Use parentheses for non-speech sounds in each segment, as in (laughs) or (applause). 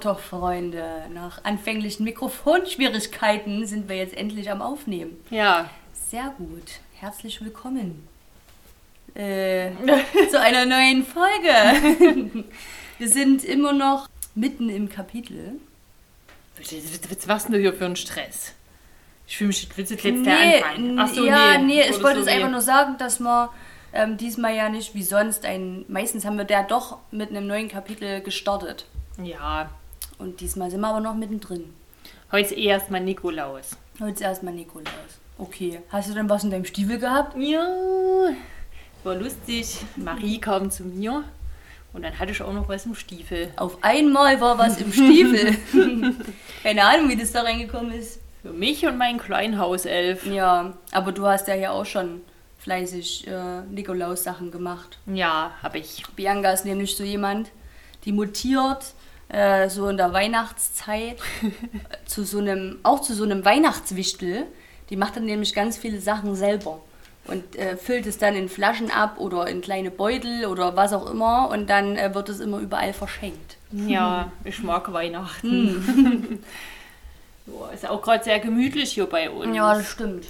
Potter-Freunde, nach anfänglichen Mikrofonschwierigkeiten sind wir jetzt endlich am Aufnehmen. Ja. Sehr gut. Herzlich willkommen äh, zu einer neuen Folge. (laughs) wir sind immer noch mitten im Kapitel. Was machst du hier für einen Stress? Ich fühle mich jetzt Nee, der anfangen. Ach so, ja, nee, ich Oder wollte so wie- einfach nur sagen, dass wir ähm, diesmal ja nicht wie sonst ein. Meistens haben wir da doch mit einem neuen Kapitel gestartet. Ja. Und diesmal sind wir aber noch mittendrin. Heute ist erstmal Nikolaus. Heute ist erstmal Nikolaus. Okay. Hast du denn was in deinem Stiefel gehabt? Ja. War lustig. Marie kam zu mir und dann hatte ich auch noch was im Stiefel. Auf einmal war was im Stiefel. (laughs) Keine Ahnung, wie das da reingekommen ist. Für mich und meinen kleinen Hauself. Ja, aber du hast ja hier auch schon fleißig äh, Nikolaus-Sachen gemacht. Ja, habe ich. Bianca ist nämlich so jemand, die mutiert äh, so in der Weihnachtszeit (laughs) zu so einem, auch zu so einem Weihnachtswichtel. Die macht dann nämlich ganz viele Sachen selber und äh, füllt es dann in Flaschen ab oder in kleine Beutel oder was auch immer und dann äh, wird es immer überall verschenkt. Ja, (laughs) ich mag Weihnachten. (laughs) ja, ist auch gerade sehr gemütlich hier bei uns. Ja, das stimmt.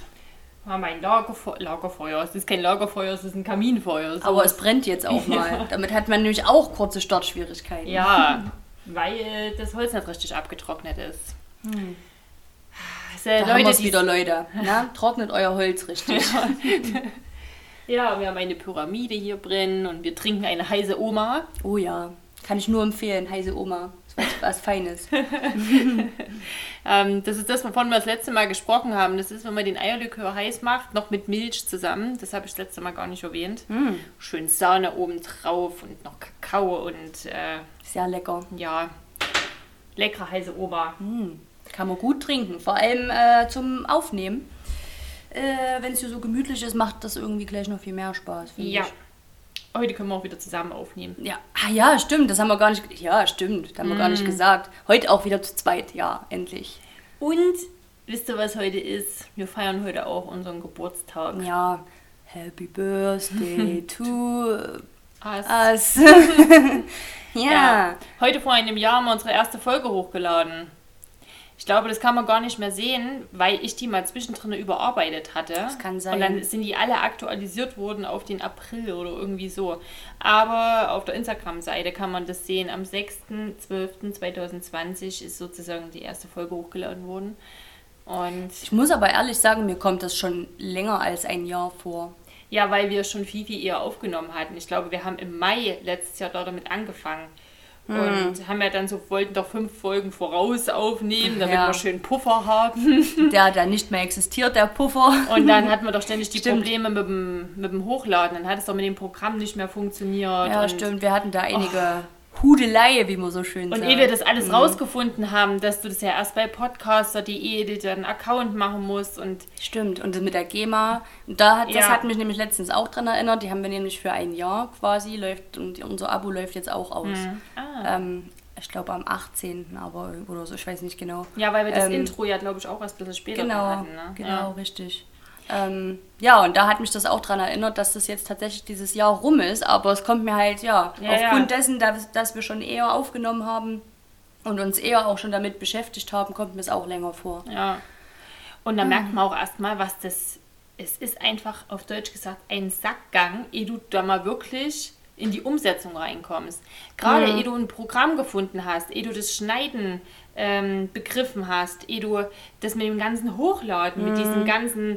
Wir haben ein Lagerfe Lagerfeuer. Es ist kein Lagerfeuer, es ist ein Kaminfeuer. So. Aber es brennt jetzt auch mal. Damit hat man nämlich auch kurze Startschwierigkeiten. Ja, weil das Holz nicht richtig abgetrocknet ist. Also, Da haben Leute, wir's die- wieder, Leute. (laughs) Na, trocknet euer Holz richtig. (laughs) Ja, wir haben eine Pyramide hier drin und wir trinken eine heiße Oma. Oh ja, kann ich nur empfehlen, heiße Oma. Das ist was, was Feines. (laughs) Ähm, das ist das, wovon wir das letzte Mal gesprochen haben. Das ist, wenn man den Eierlikör heiß macht, noch mit Milch zusammen. Das habe ich das letzte Mal gar nicht erwähnt. Schön Sahne oben drauf und noch Kakao und äh, Sehr lecker. ja, leckere heiße Oma. Kann man gut trinken, vor allem äh, zum Aufnehmen. Äh, Wenn es hier so gemütlich ist, macht das irgendwie gleich noch viel mehr Spaß. Ja. Ich. Heute können wir auch wieder zusammen aufnehmen. Ja. Ah ja, stimmt, das haben wir gar nicht. Ja, stimmt, das haben wir gar nicht gesagt. Heute auch wieder zu zweit, ja, endlich. Und wisst ihr, was heute ist? Wir feiern heute auch unseren Geburtstag. Ja, Happy Birthday (laughs) to Us. us. (laughs) (laughs) ja. Ja. Heute vor einem Jahr haben wir unsere erste Folge hochgeladen. Ich glaube, das kann man gar nicht mehr sehen, weil ich die mal zwischendrin überarbeitet hatte. Das kann sein. Und dann sind die alle aktualisiert worden auf den April oder irgendwie so. Aber auf der Instagram-Seite kann man das sehen. Am 6.12.2020 ist sozusagen die erste Folge hochgeladen worden. Und Ich muss aber ehrlich sagen, mir kommt das schon länger als ein Jahr vor. ja, weil wir schon viel, viel eher aufgenommen hatten. Ich glaube, wir haben im Mai letztes Jahr da damit angefangen. Hm. Und haben ja dann so, wollten doch fünf Folgen voraus aufnehmen, damit Ja. wir schön Puffer haben. (laughs) Der dann nicht mehr existiert, der Puffer. Und dann hatten wir doch ständig die Stimmt. Probleme mit dem, mit dem Hochladen. Dann hat es doch mit dem Programm nicht mehr funktioniert. Ja, stimmt. Wir hatten da einige Hudelei, wie man so schön Und sagt. ehe wir das alles rausgefunden haben, dass du das ja erst bei podcaster.de dir einen Account machen musst und Stimmt. Und das mit der GEMA. Und da hat, das Ja. hat mich nämlich letztens auch dran erinnert. Die haben wir nämlich für ein Jahr quasi läuft und unser Abo läuft jetzt auch aus. Ah. Ähm, ich glaube am 18. aber oder so, ich weiß nicht genau. ja, weil wir das Ähm, Intro ja, glaube ich, auch erst ein bisschen später Genau, hatten. Ne? genau, Ja. richtig. Ähm, ja, und da hat mich das auch daran erinnert, dass das jetzt tatsächlich dieses Jahr rum ist. Aber es kommt mir halt, ja, Ja, aufgrund ja. dessen, dass, dass wir schon eher aufgenommen haben und uns eher auch schon damit beschäftigt haben, kommt mir es auch länger vor. Ja. Und da merkt man auch erstmal, was das Es ist einfach auf Deutsch gesagt ein Sackgang, ehe du da mal wirklich in die Umsetzung reinkommst. Gerade ehe du ein Programm gefunden hast, ehe du das Schneiden ähm, begriffen hast, ehe du das mit dem ganzen Hochladen, mit diesen ganzen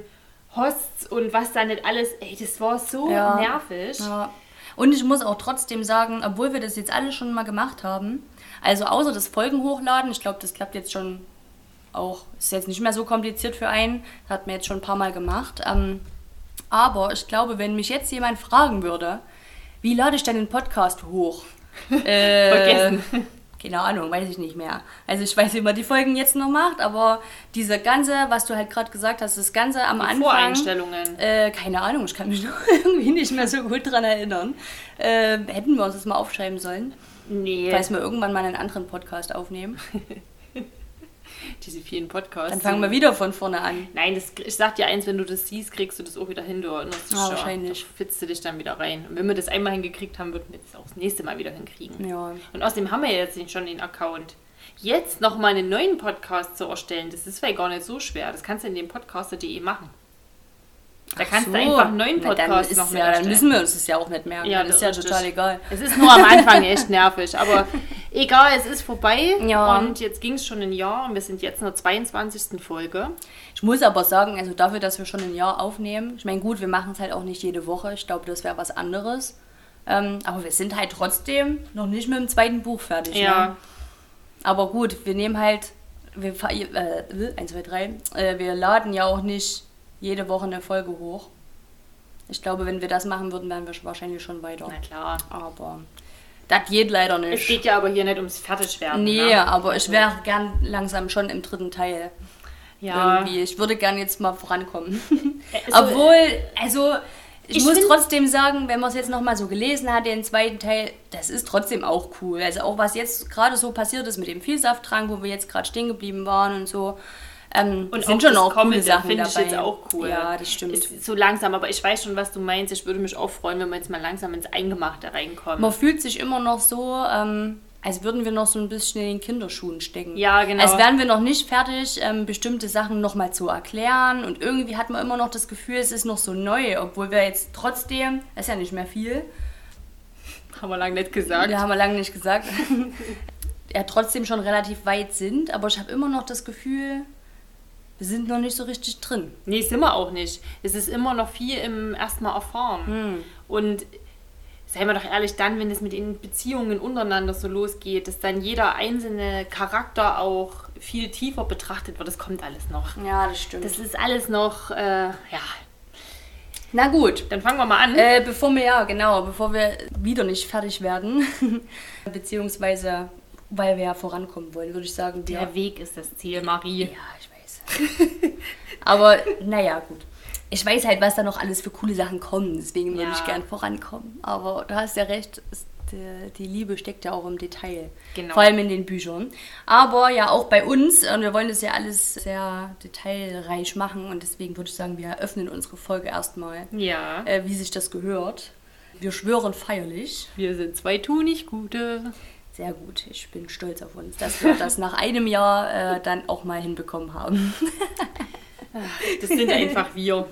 Hosts und was da nicht alles, ey, das war so Ja. nervig. Ja. Und ich muss auch trotzdem sagen, obwohl wir das jetzt alle schon mal gemacht haben, also außer das Folgen hochladen, ich glaube, das klappt jetzt schon auch, ist jetzt nicht mehr so kompliziert für einen, das hat man jetzt schon ein paar Mal gemacht. Ähm, aber ich glaube, wenn mich jetzt jemand fragen würde, wie lade ich denn den Podcast hoch? (laughs) Äh, Vergessen. Keine Ahnung, weiß ich nicht mehr. Also ich weiß, wie man die Folgen jetzt noch macht, aber diese ganze, was du halt gerade gesagt hast, das ganze am Anfang. Voreinstellungen. Äh, keine Ahnung, ich kann mich (laughs) noch irgendwie nicht mehr so gut dran erinnern. Äh, hätten wir uns das mal aufschreiben sollen, Nee. falls wir irgendwann mal einen anderen Podcast aufnehmen. (laughs) Diese vielen Podcasts. Dann fangen wir wieder von vorne an. Nein, das, ich sag dir eins, wenn du das siehst, kriegst du das auch wieder hin. Du erinnerst dich schon. wahrscheinlich. Da fitzt du dich dann wieder rein. Und wenn wir das einmal hingekriegt haben, würden wir das auch das nächste Mal wieder hinkriegen. Ja. Und außerdem haben wir ja jetzt schon den Account. Jetzt nochmal einen neuen Podcast zu erstellen, das ist vielleicht gar nicht so schwer. Das kannst du in dem podcaster.de machen. Da kannst du einfach einen neuen Na, Podcast ist noch mit ja, Dann müssen wir uns das ja auch nicht merken. Ja, das ist ja total egal. Es ist nur am Anfang echt nervig, aber (laughs) egal, es ist vorbei. Ja. Und jetzt ging es schon ein Jahr und wir sind jetzt in der 22. Folge. Ich muss aber sagen, also dafür, dass wir schon ein Jahr aufnehmen, ich meine, gut, wir machen es halt auch nicht jede Woche. Ich glaube, das wäre was anderes. Ähm, aber wir sind halt trotzdem noch nicht mit dem zweiten Buch fertig. Ja. Ne? Aber gut, wir nehmen halt, wir, äh, 1, 2, 3, äh, wir laden ja auch nicht jede Woche eine Folge hoch. Ich glaube, wenn wir das machen würden, wären wir wahrscheinlich schon weiter. Na klar. Aber das geht leider nicht. Es geht ja aber hier nicht ums Fertigwerden. Nee, ne? aber ich wäre gern langsam schon im dritten Teil. Ja. Irgendwie. Ich würde gern jetzt mal vorankommen. (laughs) so- Obwohl, also ich, Ich muss trotzdem sagen, wenn man es jetzt nochmal so gelesen hat, den zweiten Teil, das ist trotzdem auch cool. Also auch was jetzt gerade so passiert ist mit dem Vielsafttrank, wo wir jetzt gerade stehen geblieben waren und so. Ähm, Und sind auch schon auch coole Sachen finde ich jetzt auch cool. Ja, das stimmt. Ist so langsam, aber ich weiß schon, was du meinst. Ich würde mich auch freuen, wenn wir jetzt mal langsam ins Eingemachte reinkommen. Man fühlt sich immer noch so, ähm, als würden wir noch so ein bisschen in den Kinderschuhen stecken. Ja, genau. Als wären wir noch nicht fertig, ähm, bestimmte Sachen nochmal zu erklären. Und irgendwie hat man immer noch das Gefühl, es ist noch so neu, obwohl wir jetzt trotzdem, das ist ja nicht mehr viel, (laughs) Haben wir lange nicht gesagt. ja, haben wir lange nicht gesagt, (laughs) ja trotzdem schon relativ weit sind. Aber ich habe immer noch das Gefühl, wir sind noch nicht so richtig drin. Nee, sind wir auch nicht. Es ist immer noch viel im erstmal erfahren. Hm. Und seien wir doch ehrlich, dann, wenn es mit den Beziehungen untereinander so losgeht, dass dann jeder einzelne Charakter auch viel tiefer betrachtet wird, das kommt alles noch. Ja, das stimmt. Das ist alles noch, äh, ja. Na gut. Dann fangen wir mal an. Äh, bevor wir, ja, genau, bevor wir wieder nicht fertig werden, (laughs) beziehungsweise weil wir ja vorankommen wollen, würde ich sagen. Der Weg ist das Ziel, Marie. Ja. (laughs) Aber naja, gut. Ich weiß halt, was da noch alles für coole Sachen kommen, deswegen würde Ja. ich gern vorankommen. Aber du hast ja recht, die, Liebe steckt ja auch im Detail. Genau. Vor allem in den Büchern. Aber ja, auch bei uns, und wir wollen das ja alles sehr detailreich machen und deswegen würde ich sagen, wir eröffnen unsere Folge erstmal Ja. äh, wie sich das gehört. Wir schwören feierlich. Wir sind zwei Tunigute. Sehr gut, ich bin stolz auf uns, dass wir das nach einem Jahr äh, dann auch mal hinbekommen haben. (laughs) Das sind einfach wir.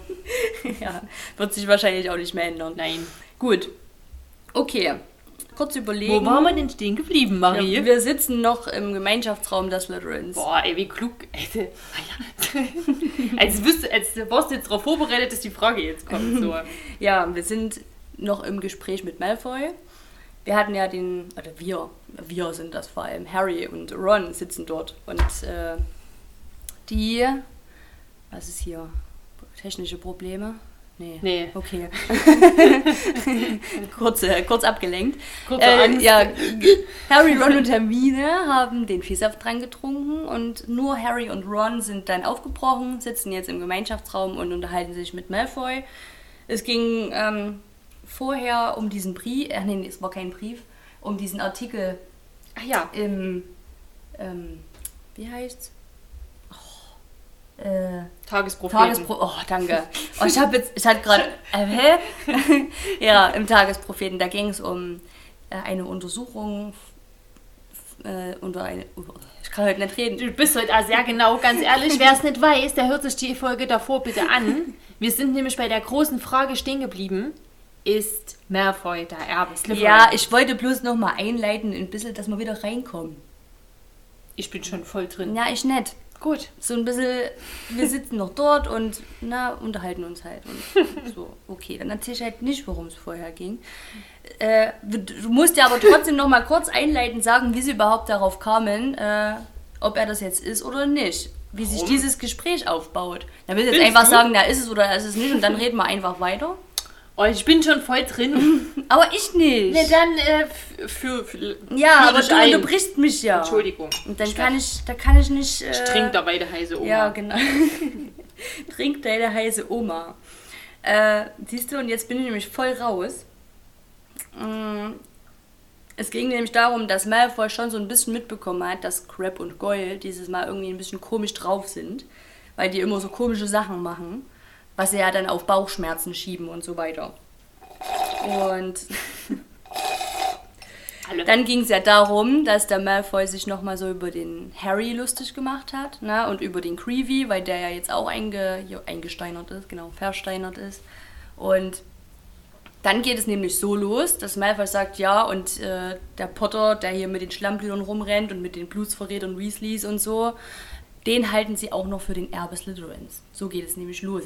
ja, wird sich wahrscheinlich auch nicht mehr ändern. Nein. Gut, okay. Kurz überlegen. Wo waren wir denn stehen geblieben, Marie? Ja, wir sitzen noch im Gemeinschaftsraum der Slytherins. Boah, ey, wie klug. Ey, (laughs) als, wüsste, als warst du jetzt darauf vorbereitet, dass die Frage jetzt kommt. So. (laughs) Ja, wir sind noch im Gespräch mit Malfoy. Wir hatten ja den, oder wir, wir sind das vor allem, Harry und Ron sitzen dort. Und äh, die, was ist hier? Technische Probleme? Nee. Nee. Okay. (laughs) kurz, äh, kurz abgelenkt. Kurze Äh, ja, Harry, Ron und Hermine haben den Viehsaft dran getrunken und nur Harry und Ron sind dann aufgebrochen, sitzen jetzt im Gemeinschaftsraum und unterhalten sich mit Malfoy. Es ging ähm, vorher um diesen Brief, äh, nee, es war kein Brief, um diesen Artikel Ach ja. im, ähm, wie heißt's? Oh, äh, Tagespropheten. Tagespro oh, danke. Oh, ich habe jetzt, ich hatte gerade, äh, hä? (laughs) ja, im Tagespropheten, da ging es um äh, eine Untersuchung äh, unter eine, oh, ich kann heute nicht reden. Du bist heute auch sehr genau, ganz ehrlich. Wer es nicht weiß, der hört sich die Folge davor bitte an. Wir sind nämlich bei der großen Frage stehen geblieben. Ist Malfoy der Erbe Slytherin? Ja, ich wollte bloß noch mal einleiten, ein bisschen, dass wir wieder reinkommen. ich bin schon voll drin. Ja, ich nicht. Gut. So ein bisschen, wir sitzen noch dort und na, unterhalten uns halt. Und (laughs) so, okay, dann erzähle ich halt nicht, worum es vorher ging. Äh, du du musst ja aber trotzdem noch mal kurz einleitend sagen, wie sie überhaupt darauf kamen, äh, ob er das jetzt ist oder nicht. Wie sich Warum? dieses Gespräch aufbaut. Da will ich jetzt Findest einfach du? sagen, na ist es oder ist es nicht und dann reden wir einfach weiter. Oh, ich bin schon voll drin. (laughs) Aber ich nicht. Ne, dann äh, für, für ja, aber du ein. unterbrichst mich ja. Entschuldigung. Und dann Ich kann ich, da kann ich nicht. Äh, Ich trink dabei der heiße Oma. Ja, genau. (laughs) Trink deine heiße Oma. Äh, siehst du, und jetzt bin ich nämlich voll raus. Mm, Es ging nämlich darum, dass Malfoy schon so ein bisschen mitbekommen hat, dass Crab und Goyle dieses Mal irgendwie ein bisschen komisch drauf sind, weil die immer so komische Sachen machen, was sie ja dann auf Bauchschmerzen schieben und so weiter. Und dann ging es ja darum, dass der Malfoy sich nochmal so über den Harry lustig gemacht hat ne? und über den Creevy, weil der ja jetzt auch einge, eingesteinert ist, genau, versteinert ist. Und dann geht es nämlich so los, dass Malfoy sagt, ja, und äh, der Potter, der hier mit den Schlammblütern rumrennt und mit den Blutsverrätern Weasleys und so, den halten sie auch noch für den Erbe Slytherins. So geht es nämlich los.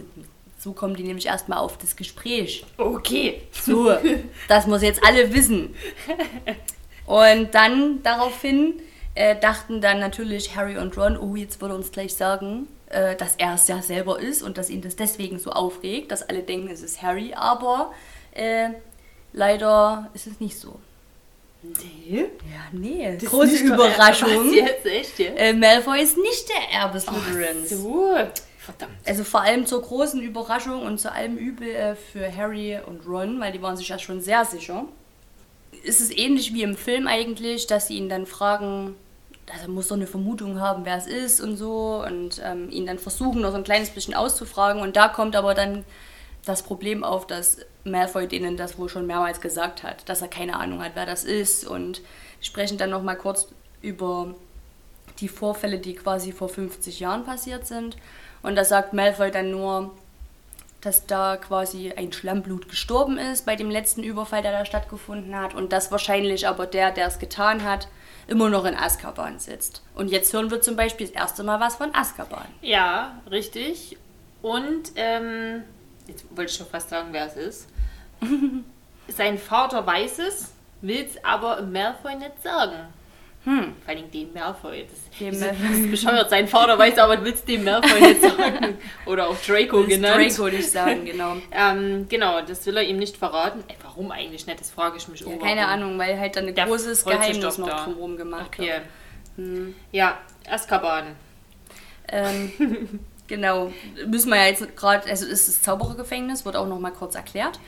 So kommen die nämlich erstmal auf das Gespräch. Okay. So, das muss jetzt alle wissen. Und dann daraufhin äh, dachten dann natürlich Harry und Ron, oh, jetzt würde er uns gleich sagen, äh, dass er es ja selber ist und dass ihn das deswegen so aufregt, dass alle denken, es ist Harry. Aber äh, leider ist es nicht so. Nee? Ja, nee. Das Große Überraschung. Jetzt, echt, ja? Äh, Malfoy ist nicht der Erbe Slytherins. So. Verdammt. Also vor allem zur großen Überraschung und zu allem Übel äh, für Harry und Ron, weil die waren sich ja schon sehr sicher. Ist es ähnlich wie im Film eigentlich, dass sie ihn dann fragen, also muss doch eine Vermutung haben, wer es ist und so und ähm, ihn dann versuchen, noch so ein kleines bisschen auszufragen und da kommt aber dann das Problem auf, dass Malfoy denen das wohl schon mehrmals gesagt hat, dass er keine Ahnung hat, wer das ist und sprechen dann noch mal kurz über die Vorfälle, die quasi vor 50 Jahren passiert sind und da sagt Malfoy dann nur, dass da quasi ein Schlammblut gestorben ist bei dem letzten Überfall, der da stattgefunden hat und dass wahrscheinlich aber der, der es getan hat, immer noch in Azkaban sitzt. Und jetzt hören wir zum Beispiel das erste Mal was von Azkaban. Ja, richtig. Und, ähm, jetzt wollte ich schon fast sagen, wer es ist. (laughs) Sein Vater weiß es, will es aber Malfoy nicht sagen. Hm. Vor allem dem Malfoy. Das, Dem das, das ist bescheuert. Sein Vater weiß aber, will es dem Malfoy nicht sagen. (laughs) Oder auch Draco Das genannt. Draco nicht sagen, genau. (laughs) Ähm, genau, das will er ihm nicht verraten. Ey, warum eigentlich nicht? Das frage ich mich Ja, keine warum. Ahnung, weil halt dann ein Der großes Geheimnis noch drumherum gemacht Okay. wird. Hm. Ja, Azkaban. Ähm, (laughs) genau, müssen wir ja jetzt gerade, also ist das Zauberergefängnis, wird auch noch mal kurz erklärt.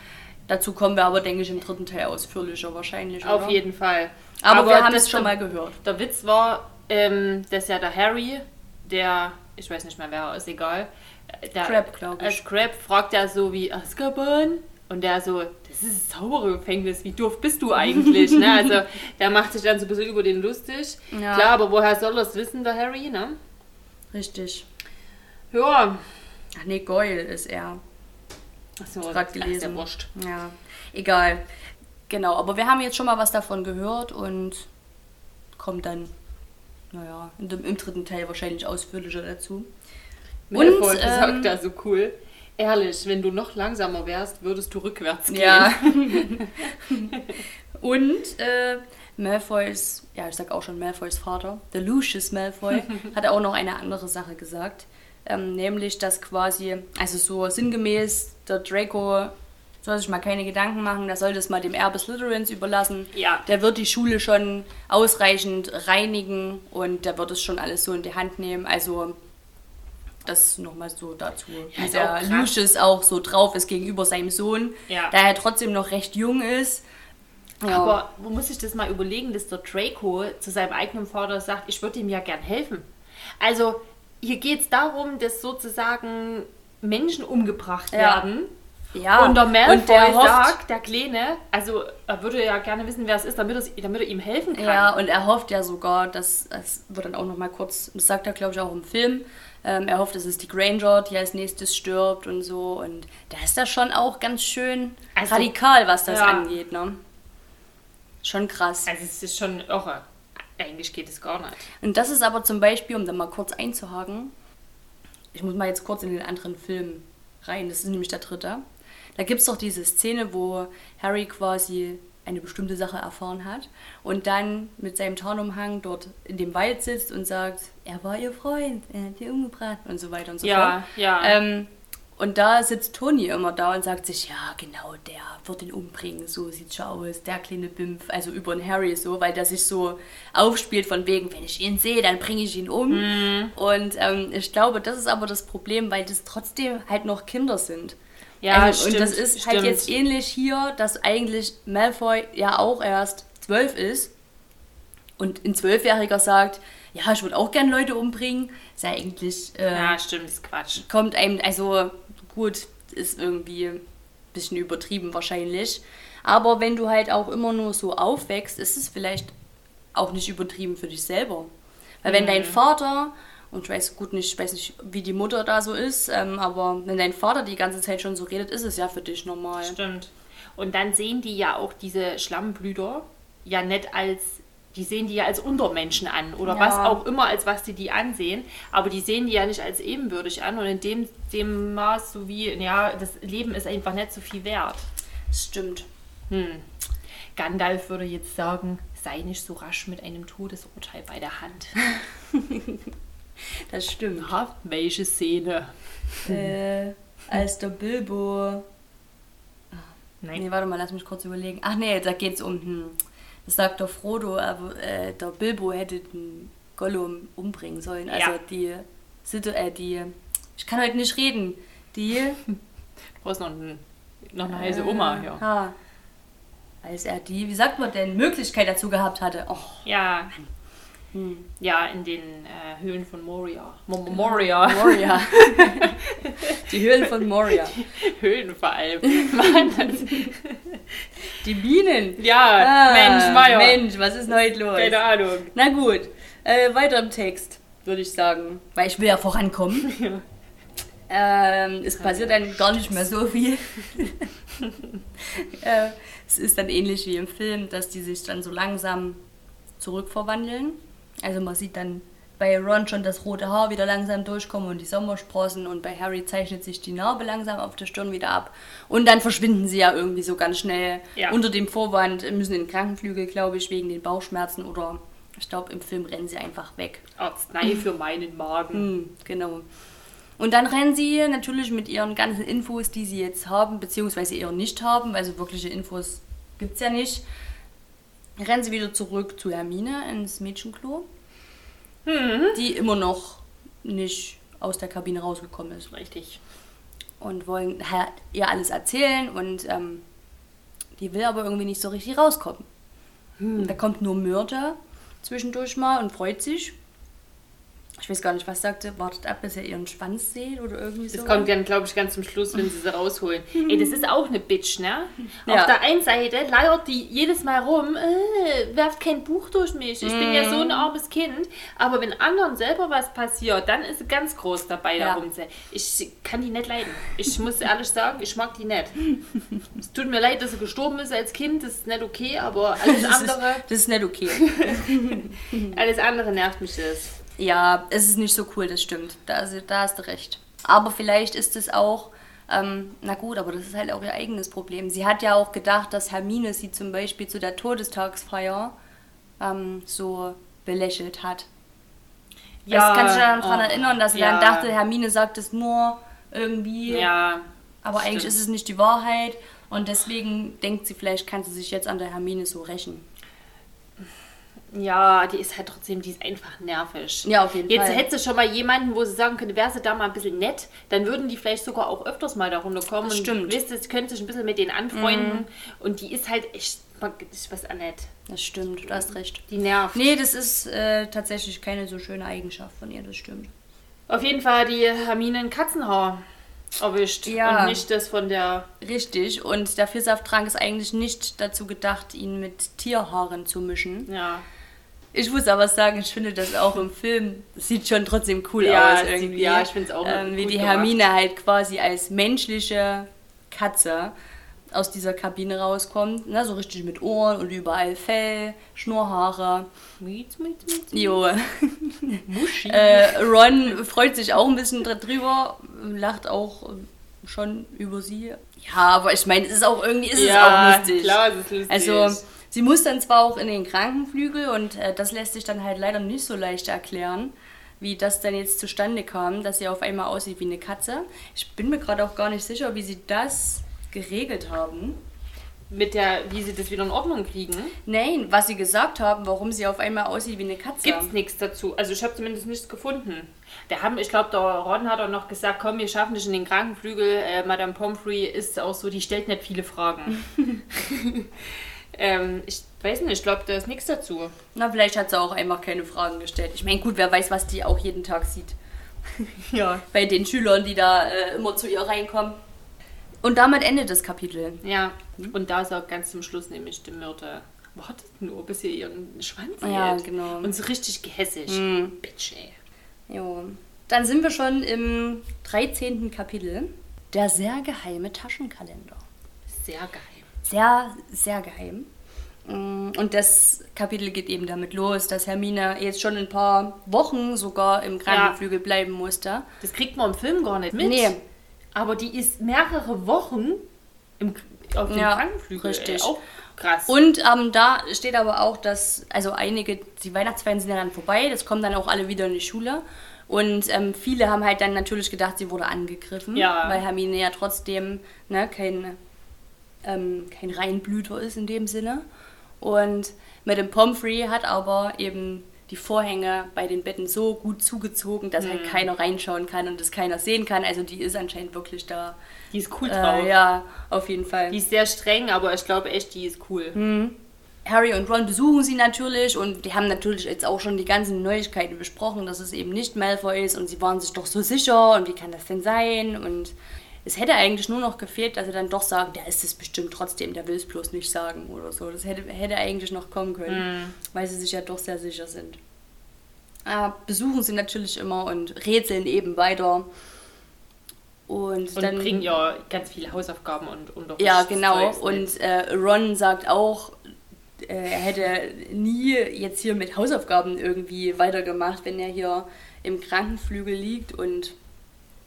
Dazu kommen wir aber, denke ich, im dritten Teil ausführlicher wahrscheinlich. Auf oder? jeden Fall. Aber, wir haben das es schon mal gehört. Der Witz war, ähm, dass ja der Harry, der, ich weiß nicht mehr wer, ist egal. äh, Der, Crab, glaub ich. Als Crab fragt er so wie Azkaban. Und der so, das ist ein Zauberergefängnis, wie doof bist du eigentlich? ne? (laughs) Also der macht sich dann so ein bisschen über den lustig. Ja. Klar, aber woher soll das wissen, der Harry, ne? Richtig. Ja. Ach nee, Goyle ist er. Achso, Grad das ist gelesen. ja wurscht. Ja, egal. Genau, aber wir haben jetzt schon mal was davon gehört und kommt dann, naja, dem, im dritten Teil wahrscheinlich ausführlicher dazu. Malfoy Und, sagt ähm, da so cool. Ehrlich, wenn du noch langsamer wärst, würdest du rückwärts gehen. Ja. (laughs) Und äh, Malfoys, ja, ich sag auch schon Malfoys Vater, der Lucius Malfoy, (laughs) hat auch noch eine andere Sache gesagt. Ähm, nämlich, dass quasi, also so sinngemäß, der Draco soll sich mal keine Gedanken machen, der soll das mal dem Erbe Slytherins überlassen. Ja. Der wird die Schule schon ausreichend reinigen und der wird es schon alles so in die Hand nehmen. Also das nochmal so dazu, Ja, wie der auch. Lucius auch so drauf ist gegenüber seinem Sohn, Ja. da er trotzdem noch recht jung ist. Ja. Aber wo muss ich das mal überlegen, dass der Draco zu seinem eigenen Vater sagt, ich würde ihm ja gern helfen. Also hier geht es darum, dass sozusagen Menschen umgebracht Ja. werden. ja, und der Malfoy und der hofft, sagt, der Kleine, also er würde ja gerne wissen, wer es ist, damit, er, damit er ihm helfen kann. Ja, und er hofft ja sogar, dass, das wird dann auch nochmal kurz, das sagt er glaube ich auch im Film, ähm, er hofft, dass es die Granger, die als nächstes stirbt und so. Und da ist das schon auch ganz schön Also, radikal, was das ja. angeht, ne? Schon krass. Also es ist schon irre. Eigentlich geht es gar nicht. Und das ist aber zum Beispiel, um da mal kurz einzuhaken, ich muss mal jetzt kurz in den anderen Film rein, das ist nämlich der dritte. Da gibt es doch diese Szene, wo Harry quasi eine bestimmte Sache erfahren hat und dann mit seinem Tarnumhang dort in dem Wald sitzt und sagt, er war ihr Freund, er hat sie umgebracht und so weiter und so Ja, fort. ja. Ähm, und da sitzt Toni immer da und sagt sich, ja, genau, der wird ihn umbringen, so sieht's schon aus, der kleine Bimpf, also über den Harry so, weil der sich so aufspielt von wegen, wenn ich ihn sehe, dann bringe ich ihn um. Mhm. Und ähm, ich glaube, das ist aber das Problem, weil das trotzdem halt noch Kinder sind. Ja, also, stimmt, und das ist halt stimmt. jetzt ähnlich hier, dass eigentlich Malfoy ja auch erst zwölf ist und ein Zwölfjähriger sagt, ja, ich würde auch gern Leute umbringen, ist ja eigentlich. Äh, Ja, stimmt, ist Quatsch. kommt einem, also gut, ist irgendwie ein bisschen übertrieben wahrscheinlich. Aber wenn du halt auch immer nur so aufwächst, ist es vielleicht auch nicht übertrieben für dich selber. Weil wenn dein Vater, und ich weiß gut nicht, ich weiß nicht, wie die Mutter da so ist, ähm, aber wenn dein Vater die ganze Zeit schon so redet, ist es ja für dich normal. Stimmt. Und dann sehen die ja auch diese Schlammblüter ja nicht als, die sehen die ja als Untermenschen an oder Ja. was auch immer, als was die die ansehen. Aber die sehen die ja nicht als ebenbürtig an und in dem, dem Maß, so wie, ja, das Leben ist einfach nicht so viel wert. Das stimmt. Gandalf würde jetzt sagen, sei nicht so rasch mit einem Todesurteil bei der Hand. (laughs) Das stimmt. Ha, welche Szene? äh, als der Bilbo. Nein. Nee, warte mal, lass mich kurz überlegen. Ach nee, da geht's um. Hm, das sagt der Frodo, aber äh, der Bilbo hätte den Gollum umbringen sollen. Also Ja. die Sitte, äh, die. Ich kann heute nicht reden. Die. (laughs) Du brauchst noch, ein, noch eine heiße Oma hier. Ha. Als er die, wie sagt man denn, Möglichkeit dazu gehabt hatte. Oh, Ja. Ja, in den äh, Höhlen von Moria. Mo Mo- Moria. Moria. (laughs) die Höhlen von Moria. Höhlen vor allem. Mann, das, Die Bienen. ja, Ah, Mensch, Meier. Mensch, was ist denn heute los? Keine Ahnung. Na gut, äh, weiter im Text, würde ich sagen. Weil ich will ja vorankommen. (laughs) ähm, es passiert dann gar nicht mehr so viel. (laughs) äh, es ist dann ähnlich wie im Film, dass die sich dann so langsam zurückverwandeln. Also man sieht dann bei Ron schon das rote Haar wieder langsam durchkommen und die Sommersprossen und bei Harry zeichnet sich die Narbe langsam auf der Stirn wieder ab. Und dann verschwinden sie ja irgendwie so ganz schnell Ja. unter dem Vorwand, müssen in den Krankenflügel, glaube ich, wegen den Bauchschmerzen oder ich glaube im Film rennen sie einfach weg. Arznei für meinen Magen. Hm, genau. Und dann rennen sie natürlich mit ihren ganzen Infos, die sie jetzt haben, beziehungsweise eher nicht haben, weil so wirkliche Infos gibt es ja nicht, rennen sie wieder zurück zu Hermine ins Mädchenklo, die immer noch nicht aus der Kabine rausgekommen ist. Richtig. Und wollen ihr alles erzählen und ähm, die will aber irgendwie nicht so richtig rauskommen. Und Da kommt nur Myrte zwischendurch mal und freut sich. Ich weiß gar nicht, was sagte, wartet ab, bis er ihren Schwanz sieht oder irgendwie so. Das kommt dann, glaube ich, ganz zum Schluss, wenn sie sie rausholen. (laughs) Ey, das ist auch eine Bitch, ne? Ja. Auf der einen Seite leiert die jedes Mal rum, äh, werft kein Buch durch mich. Ich bin ja so ein armes Kind. Aber wenn anderen selber was passiert, dann ist sie ganz groß dabei, Ja. darum zu. Ich kann die nicht leiden. Ich muss ehrlich sagen, ich mag die nicht. es tut mir leid, dass sie gestorben ist als Kind, das ist nicht okay, aber alles (laughs) das, ist, andere, das ist nicht okay. (laughs) alles andere nervt mich das. Ja, es ist nicht so cool, das stimmt. Da, da hast du recht. Aber vielleicht ist es auch, ähm, na gut, aber das ist halt auch ihr eigenes Problem. Sie hat ja auch gedacht, dass Hermine sie zum Beispiel zu der Todestagsfeier ähm, so belächelt hat. Ja, das kannst du dich daran oh, erinnern, dass sie ja. dann dachte, Hermine sagt es nur irgendwie, Ja. aber eigentlich stimmt. ist es nicht die Wahrheit und deswegen denkt sie, vielleicht kann sie sich jetzt an der Hermine so rächen. Ja, die ist halt trotzdem, die ist einfach nervig. Ja, auf jeden Jetzt Fall. hätte sie schon mal jemanden, wo sie sagen könnte, wäre sie da mal ein bisschen nett, dann würden die vielleicht sogar auch öfters mal darunter kommen. Das und stimmt. Mhm. Wisst ihr, könnte sich ein bisschen mit denen anfreunden. Und die ist halt echt, ich weiß auch nicht, Das stimmt, du hast recht. die nervt. Nee, das ist äh, tatsächlich keine so schöne Eigenschaft von ihr, das stimmt. Auf jeden Fall hat die Hermine ein Katzenhaar erwischt. Ja. Und nicht das von der, Richtig, und der Vielsafttrank ist eigentlich nicht dazu gedacht, ihn mit Tierhaaren zu mischen. ja. Ich muss aber sagen, ich finde das auch im Film sieht schon trotzdem cool Ja, aus es irgendwie. ja, ich find's auch ähm, Wie die gemacht. Hermine halt quasi als menschliche Katze aus dieser Kabine rauskommt. Ne, so richtig mit Ohren und überall Fell, Schnurrhaare. Miet, miet, miet. Jo. (laughs) Äh, Ron freut sich auch ein bisschen drüber, lacht auch schon über sie. Ja, aber ich meine, es ist auch irgendwie ist es auch lustig. klar, es ist lustig. Also sie muss dann zwar auch in den Krankenflügel und äh, das lässt sich dann halt leider nicht so leicht erklären, wie das dann jetzt zustande kam, dass sie auf einmal aussieht wie eine Katze. Ich bin mir gerade auch gar nicht sicher, wie sie das geregelt haben. mit der, wie sie das wieder in Ordnung kriegen. Nein, was sie gesagt haben, warum sie auf einmal aussieht wie eine Katze. Gibt's nichts dazu. Also ich habe zumindest nichts gefunden. Der haben, ich glaube, der Ron hat auch noch gesagt, komm, wir schaffen dich in den Krankenflügel. Äh, Madame Pomfrey ist auch so, die stellt nicht viele Fragen. (laughs) ähm, ich Weiß nicht, ich glaube, da ist nichts dazu. Na, vielleicht hat sie auch einfach keine Fragen gestellt. Ich meine, gut, wer weiß, was die auch jeden Tag sieht. (laughs) Ja. Bei den Schülern, die da äh, immer zu ihr reinkommen. Und damit endet das Kapitel. Ja. Und da sagt ganz zum Schluss nämlich die Myrte, wartet nur, bis ihr ihren Schwanz Ja, hält. genau. Und so richtig gehässig. Bitch, ey. Jo. Dann sind wir schon im 13. Kapitel. Der sehr geheime Taschenkalender. Sehr geheim. Sehr, sehr geheim. Mm, Und das Kapitel geht eben damit los, dass Hermine jetzt schon ein paar Wochen sogar im Krankenflügel bleiben musste. Das kriegt man im Film gar nicht mit. Nee. Aber die ist mehrere Wochen im, auf dem Ja, Krankenflügel. richtig. Ey. Auch krass. Und ähm, da steht aber auch, dass, also einige, die Weihnachtsferien sind ja dann vorbei, das kommen dann auch alle wieder in die Schule. Und ähm, viele haben halt dann natürlich gedacht, sie wurde angegriffen, Ja. weil Hermine ja trotzdem ne, kein, ähm, kein Reinblüter ist in dem Sinne. Und Madame Pomfrey hat aber eben die Vorhänge bei den Betten so gut zugezogen, dass Mhm. halt keiner reinschauen kann und das keiner sehen kann. Also die ist anscheinend wirklich da. die ist cool drauf. Äh, ja, auf jeden Fall. Die ist sehr streng, aber ich glaube echt, die ist cool. Hm. Harry und Ron besuchen sie natürlich und die haben natürlich jetzt auch schon die ganzen Neuigkeiten besprochen, dass es eben nicht Malfoy ist und sie waren sich doch so sicher und wie kann das denn sein und es hätte eigentlich nur noch gefehlt, dass sie dann doch sagen, der ist es bestimmt trotzdem, der will es bloß nicht sagen oder so. Das hätte, hätte eigentlich noch kommen können, weil sie sich ja doch sehr sicher sind. Äh, besuchen sie natürlich immer und rätseln eben weiter. Und, Und dann bringen ja ganz viele Hausaufgaben und Unterricht. ja, genau. Und äh, Ron sagt auch, äh, er hätte nie jetzt hier mit Hausaufgaben irgendwie weitergemacht, wenn er hier im Krankenflügel liegt und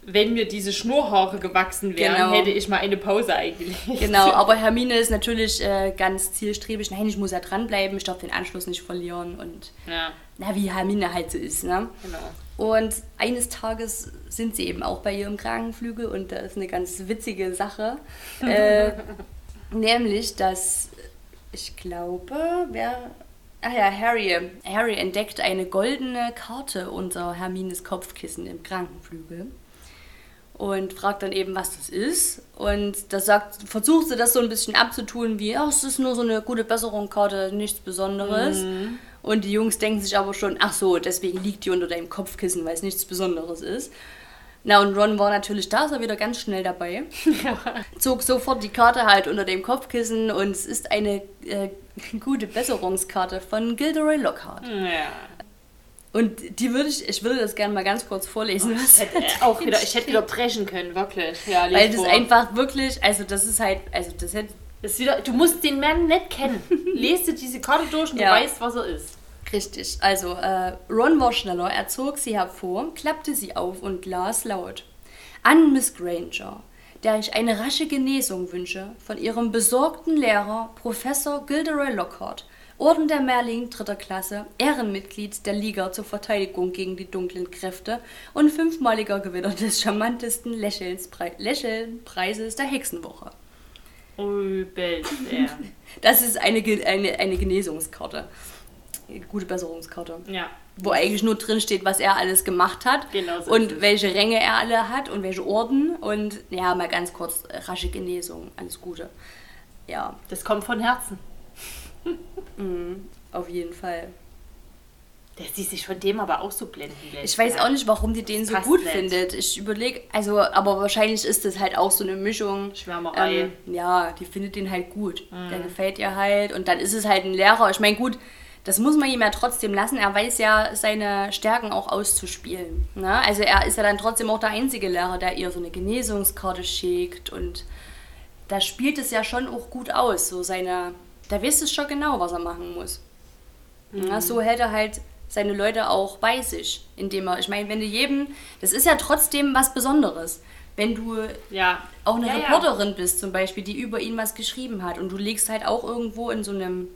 wenn mir diese Schnurrhaare gewachsen wären, Genau. hätte ich mal eine Pause eingelegt. genau, (laughs) aber Hermine ist natürlich äh, ganz zielstrebig. Nein, ich muss ja dranbleiben, ich darf den Anschluss nicht verlieren und Ja, na, wie Hermine halt so ist, ne? genau. Und eines Tages sind sie eben auch bei ihr im Krankenflügel und da ist eine ganz witzige Sache. Äh, (laughs) nämlich, dass ich glaube, wer. Ach ja, Harry. Harry entdeckt eine goldene Karte unter Hermines Kopfkissen im Krankenflügel. Und fragt dann eben, was das ist. Und da sagt, versucht sie das so ein bisschen abzutun, wie, ach, es ist nur so eine gute Besserungskarte, nichts Besonderes. Und die Jungs denken sich aber schon, ach so, deswegen liegt die unter deinem Kopfkissen, weil es nichts Besonderes ist. Na, und Ron war natürlich da, ist er wieder ganz schnell dabei. Zog sofort die Karte halt unter dem Kopfkissen und es ist eine äh, gute Besserungskarte von Gilderoy Lockhart. Ja. Und die würde ich, ich würde das gerne mal ganz kurz vorlesen. was Hätte, äh, auch wieder, ich hätte wieder brechen können, wirklich. Ja, Weil das vor. einfach wirklich, also das ist halt, also das hätte Das ist wieder, du musst den Mann nicht kennen. (laughs) Lest dir diese Karte durch und Ja. du weißt, was er ist. Richtig. Also, äh, Ron war schneller, er zog sie hervor, klappte sie auf und las laut. An Miss Granger, der ich eine rasche Genesung wünsche, von ihrem besorgten Lehrer, Professor Gilderoy Lockhart, Orden der Merlin dritter Klasse, Ehrenmitglied der Liga zur Verteidigung gegen die dunklen Kräfte und fünfmaliger Gewinner des charmantesten Lächelnpreises der Hexenwoche. Übelst, (laughs) ja. Das ist eine, eine, eine Genesungskarte. Gute Besserungskarte. ja. wo eigentlich nur drin steht, was er alles gemacht hat Genau so und welche Ränge er alle hat und welche Orden und ja, mal ganz kurz äh, rasche Genesung, alles Gute. Ja, Das kommt von Herzen. (laughs) auf jeden Fall. Der sieht sich von dem aber auch so blenden lässt. Ich weiß ja. auch nicht, warum die den so gut nicht. findet. Ich überlege, also, aber wahrscheinlich ist das halt auch so eine Mischung. Schwärmerei. Ähm, ja, die findet den halt gut. Mhm. Der gefällt ihr halt und dann ist es halt ein Lehrer. Ich meine, gut, das muss man ihm ja trotzdem lassen. Er weiß ja, seine Stärken auch auszuspielen. Ne? Also er ist ja dann trotzdem auch der einzige Lehrer, der ihr so eine Genesungskarte schickt und da spielt es ja schon auch gut aus. So seine, da weiß es schon genau, was er machen muss. Ja, so hält er halt seine Leute auch bei sich, indem er, ich meine, wenn du jedem, das ist ja trotzdem was Besonderes. Wenn du Ja. auch eine ja. Reporterin bist zum Beispiel, die über ihn was geschrieben hat und du liegst halt auch irgendwo in so einem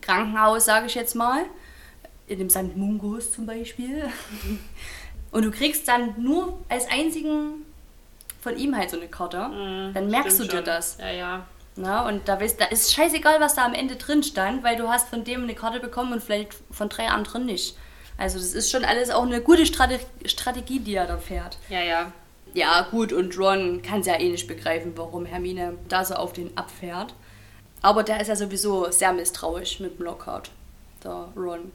Krankenhaus, sage ich jetzt mal, in dem St. Mungos zum Beispiel, (laughs) und du kriegst dann nur als einzigen von ihm halt so eine Karte, dann merkst Mhm, du dir schon. das. Ja, ja. Na, und da, weißt, da ist scheißegal, was da am Ende drin stand, weil du hast von dem eine Karte bekommen und vielleicht von drei anderen nicht. Also das ist schon alles auch eine gute Strate Strategie, die er da fährt. Ja, ja. Ja, gut, und Ron kann es ja eh nicht begreifen, warum Hermine da so auf den abfährt. Aber der ist ja sowieso sehr misstrauisch mit dem Lockhart, der Ron.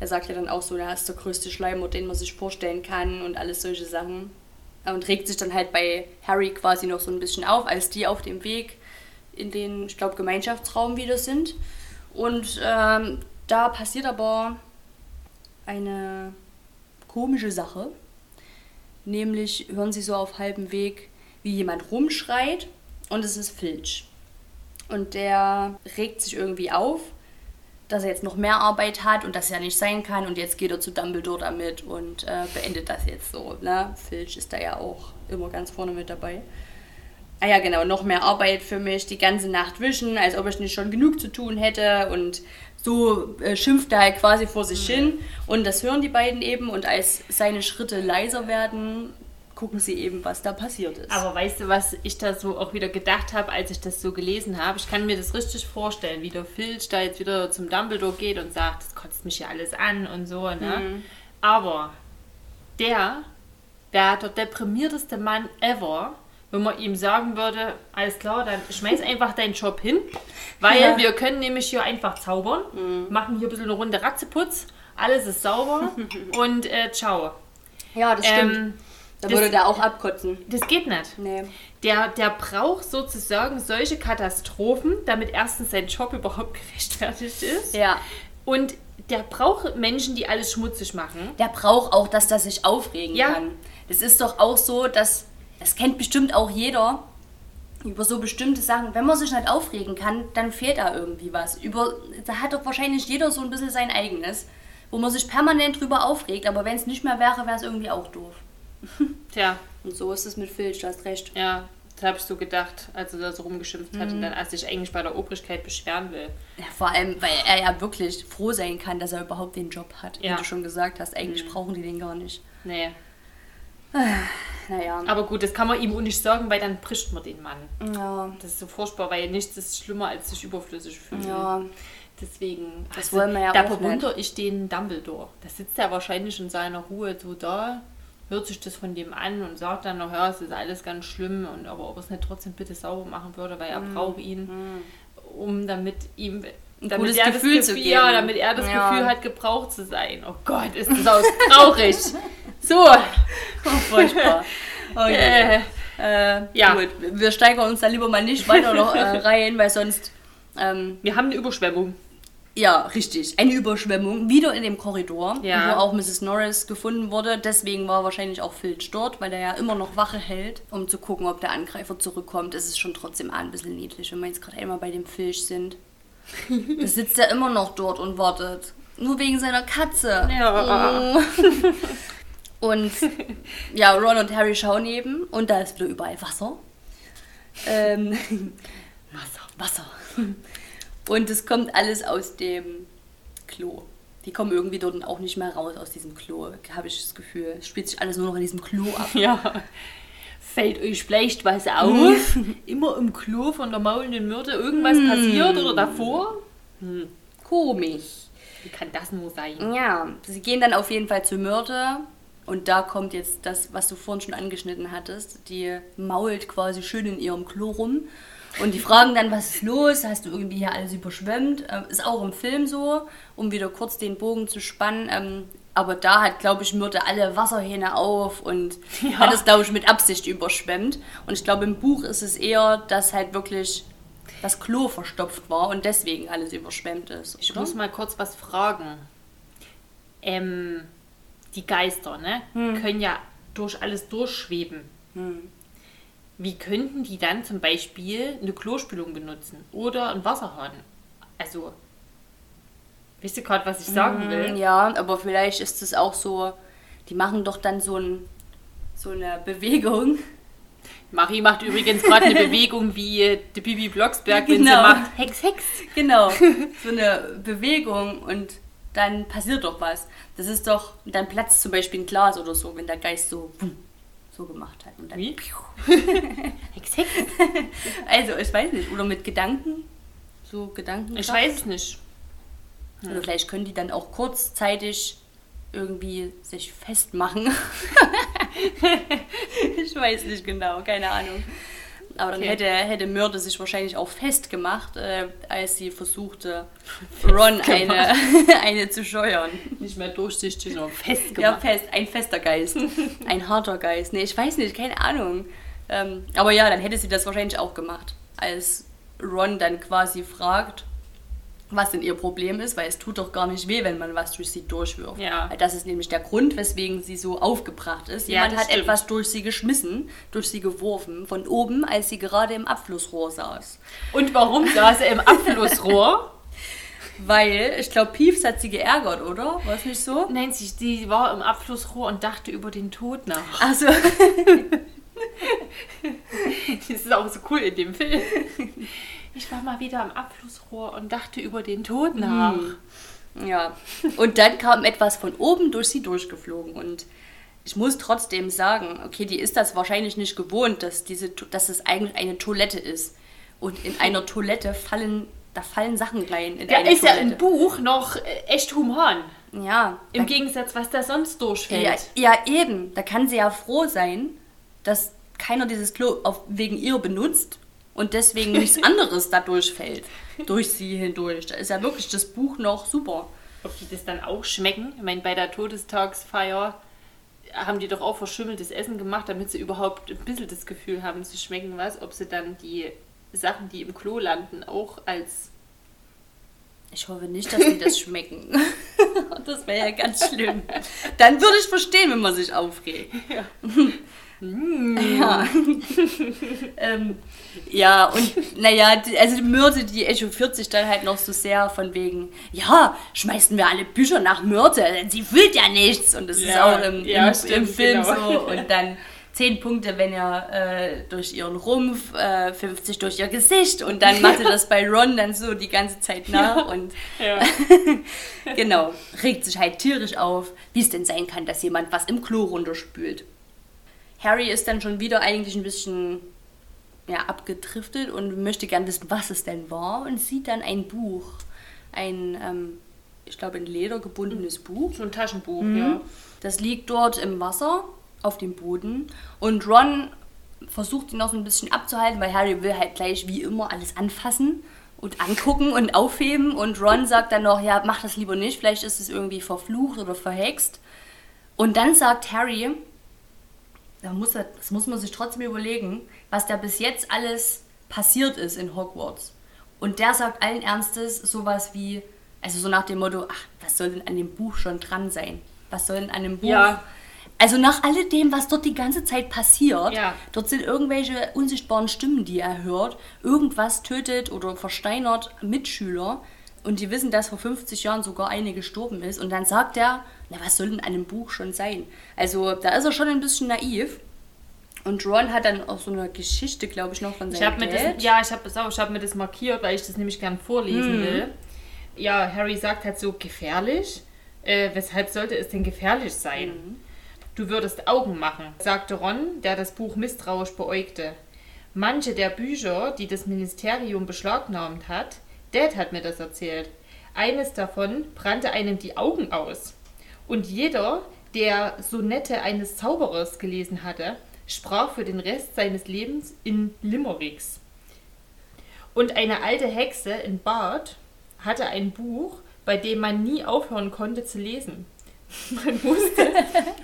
Der sagt ja dann auch so, er ist der größte Schleimer, den man sich vorstellen kann und alles solche Sachen. Und regt sich dann halt bei Harry quasi noch so ein bisschen auf, als die auf dem Weg in den, ich glaube, Gemeinschaftsraum wieder sind. Und ähm, da passiert aber eine komische Sache. Nämlich hören sie so auf halbem Weg, wie jemand rumschreit und es ist Filch. Und der regt sich irgendwie auf, dass er jetzt noch mehr Arbeit hat und das ja nicht sein kann und jetzt geht er zu Dumbledore damit und äh, beendet das jetzt so. Ne? Filch ist da ja auch immer ganz vorne mit dabei. Ah ja, genau, noch mehr Arbeit für mich, die ganze Nacht wischen, als ob ich nicht schon genug zu tun hätte und so äh, schimpft er halt quasi vor sich mhm. hin und das hören die beiden eben und als seine Schritte leiser werden, gucken sie eben, was da passiert ist. Aber weißt du, was ich da so auch wieder gedacht habe, als ich das so gelesen habe? Ich kann mir das richtig vorstellen, wie der Filch da jetzt wieder zum Dumbledore geht und sagt, das kotzt mich hier alles an und so. Ne? Mhm. Aber der wäre der deprimierteste Mann ever, wenn man ihm sagen würde, alles klar, dann schmeiß einfach deinen Job hin, (laughs) weil ja. wir können nämlich hier einfach zaubern, mhm. machen hier ein bisschen eine Runde Ratzeputz, alles ist sauber (laughs) und äh, ciao. Ja, das stimmt. Ähm, da würde der auch abkotzen. Das geht nicht. Nee. Der, der braucht sozusagen solche Katastrophen, damit erstens sein Job überhaupt (laughs) gerechtfertigt ist. Ja. Und der braucht Menschen, die alles schmutzig machen. Der braucht auch, dass der sich aufregen ja. kann. Das ist doch auch so, dass, das kennt bestimmt auch jeder, über so bestimmte Sachen, wenn man sich nicht aufregen kann, dann fehlt da irgendwie was. Über, da hat doch wahrscheinlich jeder so ein bisschen sein eigenes, wo man sich permanent drüber aufregt, aber wenn es nicht mehr wäre, wäre es irgendwie auch doof. (laughs) Tja. Und so ist es mit Filch, du hast recht. Ja, das habe ich so gedacht, als er da so rumgeschimpft mhm. hat und dann als sich eigentlich bei der Obrigkeit beschweren will. Ja, vor allem, weil er ja wirklich froh sein kann, dass er überhaupt den Job hat. Ja. Wie du schon gesagt hast, eigentlich mhm. brauchen die den gar nicht. Nee. (sighs) Naja. Aber gut, das kann man ihm auch nicht sagen, weil dann bricht man den Mann. Ja. Das ist so furchtbar, weil nichts ist schlimmer, als sich überflüssig fühlen. Ja. Deswegen, das also, wollen wir ja da bewundere ich den Dumbledore. Da sitzt er wahrscheinlich in seiner Ruhe so da hört sich das von dem an und sagt dann noch, ja, es ist alles ganz schlimm und aber ob er es nicht trotzdem bitte sauber machen würde, weil er mm. braucht ihn, mm. um damit ihm damit er Gefühl, das Gefühl, ja, damit er das ja. Gefühl hat, gebraucht zu sein. Oh Gott, ist das auch (laughs) traurig. so. Oh, furchtbar. Okay. (laughs) Äh, äh, ja. Gut, wir steigern uns da lieber mal nicht weiter noch äh, (laughs) rein, weil sonst. Ähm, wir haben eine Überschwemmung. Ja, richtig. Eine Überschwemmung. Wieder in dem Korridor, ja. wo auch Mrs. Norris gefunden wurde. Deswegen war wahrscheinlich auch Filch dort, weil er ja immer noch Wache hält, um zu gucken, ob der Angreifer zurückkommt. Es ist schon trotzdem ein bisschen niedlich, wenn wir jetzt gerade einmal bei dem Filch sind. Da (laughs) sitzt er immer noch dort und wartet. Nur wegen seiner Katze. Ja. Oh. Und ja, Ron und Harry schauen eben und da ist wieder überall Wasser. Ähm, Wasser, Wasser. Und es kommt alles aus dem Klo. Die kommen irgendwie dort auch nicht mehr raus aus diesem Klo, habe ich das Gefühl. Es spielt sich alles nur noch in diesem Klo ab. Ja. Fällt euch vielleicht was auf? (laughs) Immer im Klo von der maulenden Myrte irgendwas hm. passiert oder davor? Hm. Komisch. Wie kann das nur sein? Ja, sie gehen dann auf jeden Fall zur Myrte. Und da kommt jetzt das, was du vorhin schon angeschnitten hattest. Die mault quasi schön in ihrem Klo rum und die fragen dann, was ist los? Hast du irgendwie hier alles überschwemmt? Ähm, ist auch im Film so, um wieder kurz den Bogen zu spannen. Aber da hat, glaube ich, Myrte alle Wasserhähne auf und ja. hat es, glaube ich, mit Absicht überschwemmt. Und ich glaube, im Buch ist es eher, dass halt wirklich das Klo verstopft war und deswegen alles überschwemmt ist. Ich muss mal kurz was fragen. Ähm, die Geister, ne, hm. können ja durch alles durchschweben. Hm. Wie könnten die dann zum Beispiel eine Klospülung benutzen oder einen Wasserhahn? Also, wisst ihr gerade, was ich sagen will? Mm, ja, aber vielleicht ist es auch so, die machen doch dann so, ein, so eine Bewegung. (laughs) Marie macht übrigens gerade eine (laughs) Bewegung wie die Bibi Blocksberg, wenn genau. sie macht Hex, Hex. Genau, (laughs) so eine Bewegung und dann passiert doch was. Das ist doch, dann platzt zum Beispiel ein Glas oder so, wenn der Geist so so gemacht hat. Und dann Wie? Hex, Hex. Also, ich weiß nicht. Oder mit Gedanken. So Gedanken. Ich weiß es nicht. Hm. Oder vielleicht können die dann auch kurzzeitig irgendwie sich festmachen. (laughs) ich weiß nicht genau, keine Ahnung. Aber dann Okay. hätte, hätte Myrte sich wahrscheinlich auch festgemacht, äh, als sie versuchte, (laughs) Ron eine, (laughs) eine zu scheuern. Nicht mehr durchsichtig, sondern Ja, festgemacht. fest, ein fester Geist. ein harter Geist. Nee, ich weiß nicht, keine Ahnung. Ähm, aber ja, dann hätte sie das wahrscheinlich auch gemacht. Als Ron dann quasi fragt, was denn ihr Problem ist, weil es tut doch gar nicht weh, wenn man was durch sie durchwirft. Ja. Das ist nämlich der Grund, weswegen sie so aufgebracht ist. Ja, Jemand das hat stimmt. etwas durch sie geschmissen, durch sie geworfen, von oben, als sie gerade im Abflussrohr saß. Und warum saß er im Abflussrohr? (laughs) Weil, ich glaube, Peeves hat sie geärgert, oder? War es nicht so? Nein, sie, sie war im Abflussrohr und dachte über den Tod nach. Also, (laughs) Das ist auch so cool in dem Film. (laughs) Ich war mal wieder im Abflussrohr und dachte über den Tod nach. Ja, und dann kam etwas von oben durch sie durchgeflogen und ich muss trotzdem sagen, okay, die ist das wahrscheinlich nicht gewohnt, dass, diese, dass es eigentlich eine Toilette ist. Und in einer (laughs) Toilette fallen, da fallen Sachen rein. In Da eine ist ja Toilette. im Buch noch äh, echt human. Ja, Im da, Gegensatz, was da sonst durchfällt. ja, ja, eben. Da kann sie ja froh sein, dass keiner dieses Klo auf, wegen ihr benutzt und deswegen nichts anderes da durchfällt. Durch sie hindurch. Da ist ja wirklich das Buch noch super. Ob die das dann auch schmecken? Ich meine, bei der Todestagsfeier haben die doch auch verschimmeltes Essen gemacht, damit sie überhaupt ein bisschen das Gefühl haben, sie schmecken was. Ob sie dann die Sachen, die im Klo landen, auch als... Ich hoffe nicht, dass die das schmecken. (laughs) Das wäre ja ganz schlimm. Dann würde ich verstehen, wenn man sich aufregt. Ja. (laughs) (laughs) ähm, ja, und naja, also die Myrte, die echauffiert sich dann halt noch so sehr von wegen, ja, schmeißen wir alle Bücher nach Myrte, denn sie fühlt ja nichts. Und das ist Ja, auch im, ja, im, stimmt, im Film genau. so. Und dann 10 Punkte, wenn er äh, durch ihren Rumpf, äh, 50 durch ihr Gesicht. Und dann macht er das bei Ron dann so die ganze Zeit nach. Und Ja. (laughs) genau, regt sich halt tierisch auf, wie es denn sein kann, dass jemand was im Klo runterspült. Harry ist dann schon wieder eigentlich ein bisschen ja, abgedriftet und möchte gern wissen, was es denn war und sieht dann ein Buch. Ein, ähm, ich glaube, ein ledergebundenes Buch. So ein Taschenbuch, Mhm. ja. Das liegt dort im Wasser auf dem Boden und Ron versucht ihn noch so ein bisschen abzuhalten, weil Harry will halt gleich wie immer alles anfassen und angucken und aufheben und Ron sagt dann noch, ja, mach das lieber nicht, vielleicht ist es irgendwie verflucht oder verhext. Und dann sagt Harry, da muss er, das muss man sich trotzdem überlegen, was da bis jetzt alles passiert ist in Hogwarts. Und der sagt allen Ernstes sowas wie, also so nach dem Motto, ach, was soll denn an dem Buch schon dran sein? Was soll denn an dem Buch? Ja. Also nach alledem, was dort die ganze Zeit passiert, Ja. dort sind irgendwelche unsichtbaren Stimmen, die er hört. Irgendwas tötet oder versteinert Mitschüler. Und die wissen, dass vor 50 Jahren sogar eine gestorben ist. Und dann sagt er, na, was soll denn an dem Buch schon sein? Also da ist er schon ein bisschen naiv. Und Ron hat dann auch so eine Geschichte, glaube ich, noch von Ich seinem mir Dad. das, ja, ich habe ich hab mir das markiert, weil ich das nämlich gern vorlesen will. Ja, Harry sagt halt so gefährlich. Äh, weshalb sollte es denn gefährlich sein? Du würdest Augen machen, sagte Ron, der das Buch misstrauisch beäugte. Manche der Bücher, die das Ministerium beschlagnahmt hat, Dad hat mir das erzählt. Eines davon brannte einem die Augen aus. Und jeder, der Sonette eines Zauberers gelesen hatte, sprach für den Rest seines Lebens in Limericks. Und eine alte Hexe in Bart hatte ein Buch, bei dem man nie aufhören konnte zu lesen. (laughs) Man musste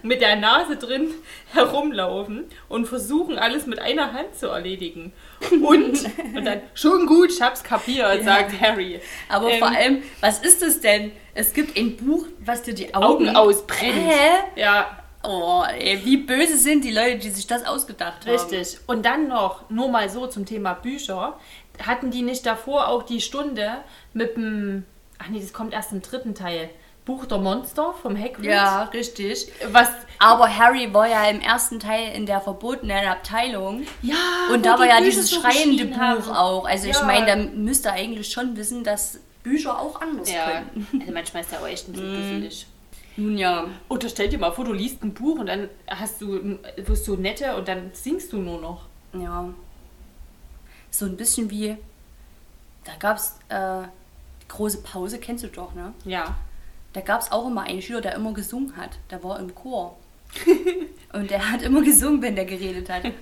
mit der Nase drin herumlaufen und versuchen, alles mit einer Hand zu erledigen. Und, (laughs) und dann, schon gut, ich hab's kapiert, sagt Harry. Aber Ähm, vor allem, was ist es denn? Es gibt ein Buch, was dir die Augen, Augen ausbrennt. Hä? Ja, Oh, ey, wie böse sind die Leute, die sich das ausgedacht haben. Richtig. Und dann noch, nur mal so zum Thema Bücher, hatten die nicht davor auch die Stunde mit dem, ach nee, das kommt erst im dritten Teil, Buch der Monster vom Hagrid? Ja, richtig. Was, Aber Harry war ja im ersten Teil in der verbotenen Abteilung. ja, Und da war ja Bücher dieses so schreiende Buch haben. auch. Also ich Ja. meine, da müsste er eigentlich schon wissen, dass Bücher auch anders Ja, können. (laughs) also manchmal ist ja auch echt ein bisschen dusselig. Nun ja. Oder stell dir mal vor, du liest ein Buch und dann hast du, wirst du nette und dann singst du nur noch. Ja. So ein bisschen wie, da gab es äh, die große Pause, kennst du doch, ne? Ja. Da gab es auch immer einen Schüler, der immer gesungen hat. Der war im Chor. (laughs) Und der hat immer gesungen, wenn der geredet hat. (laughs)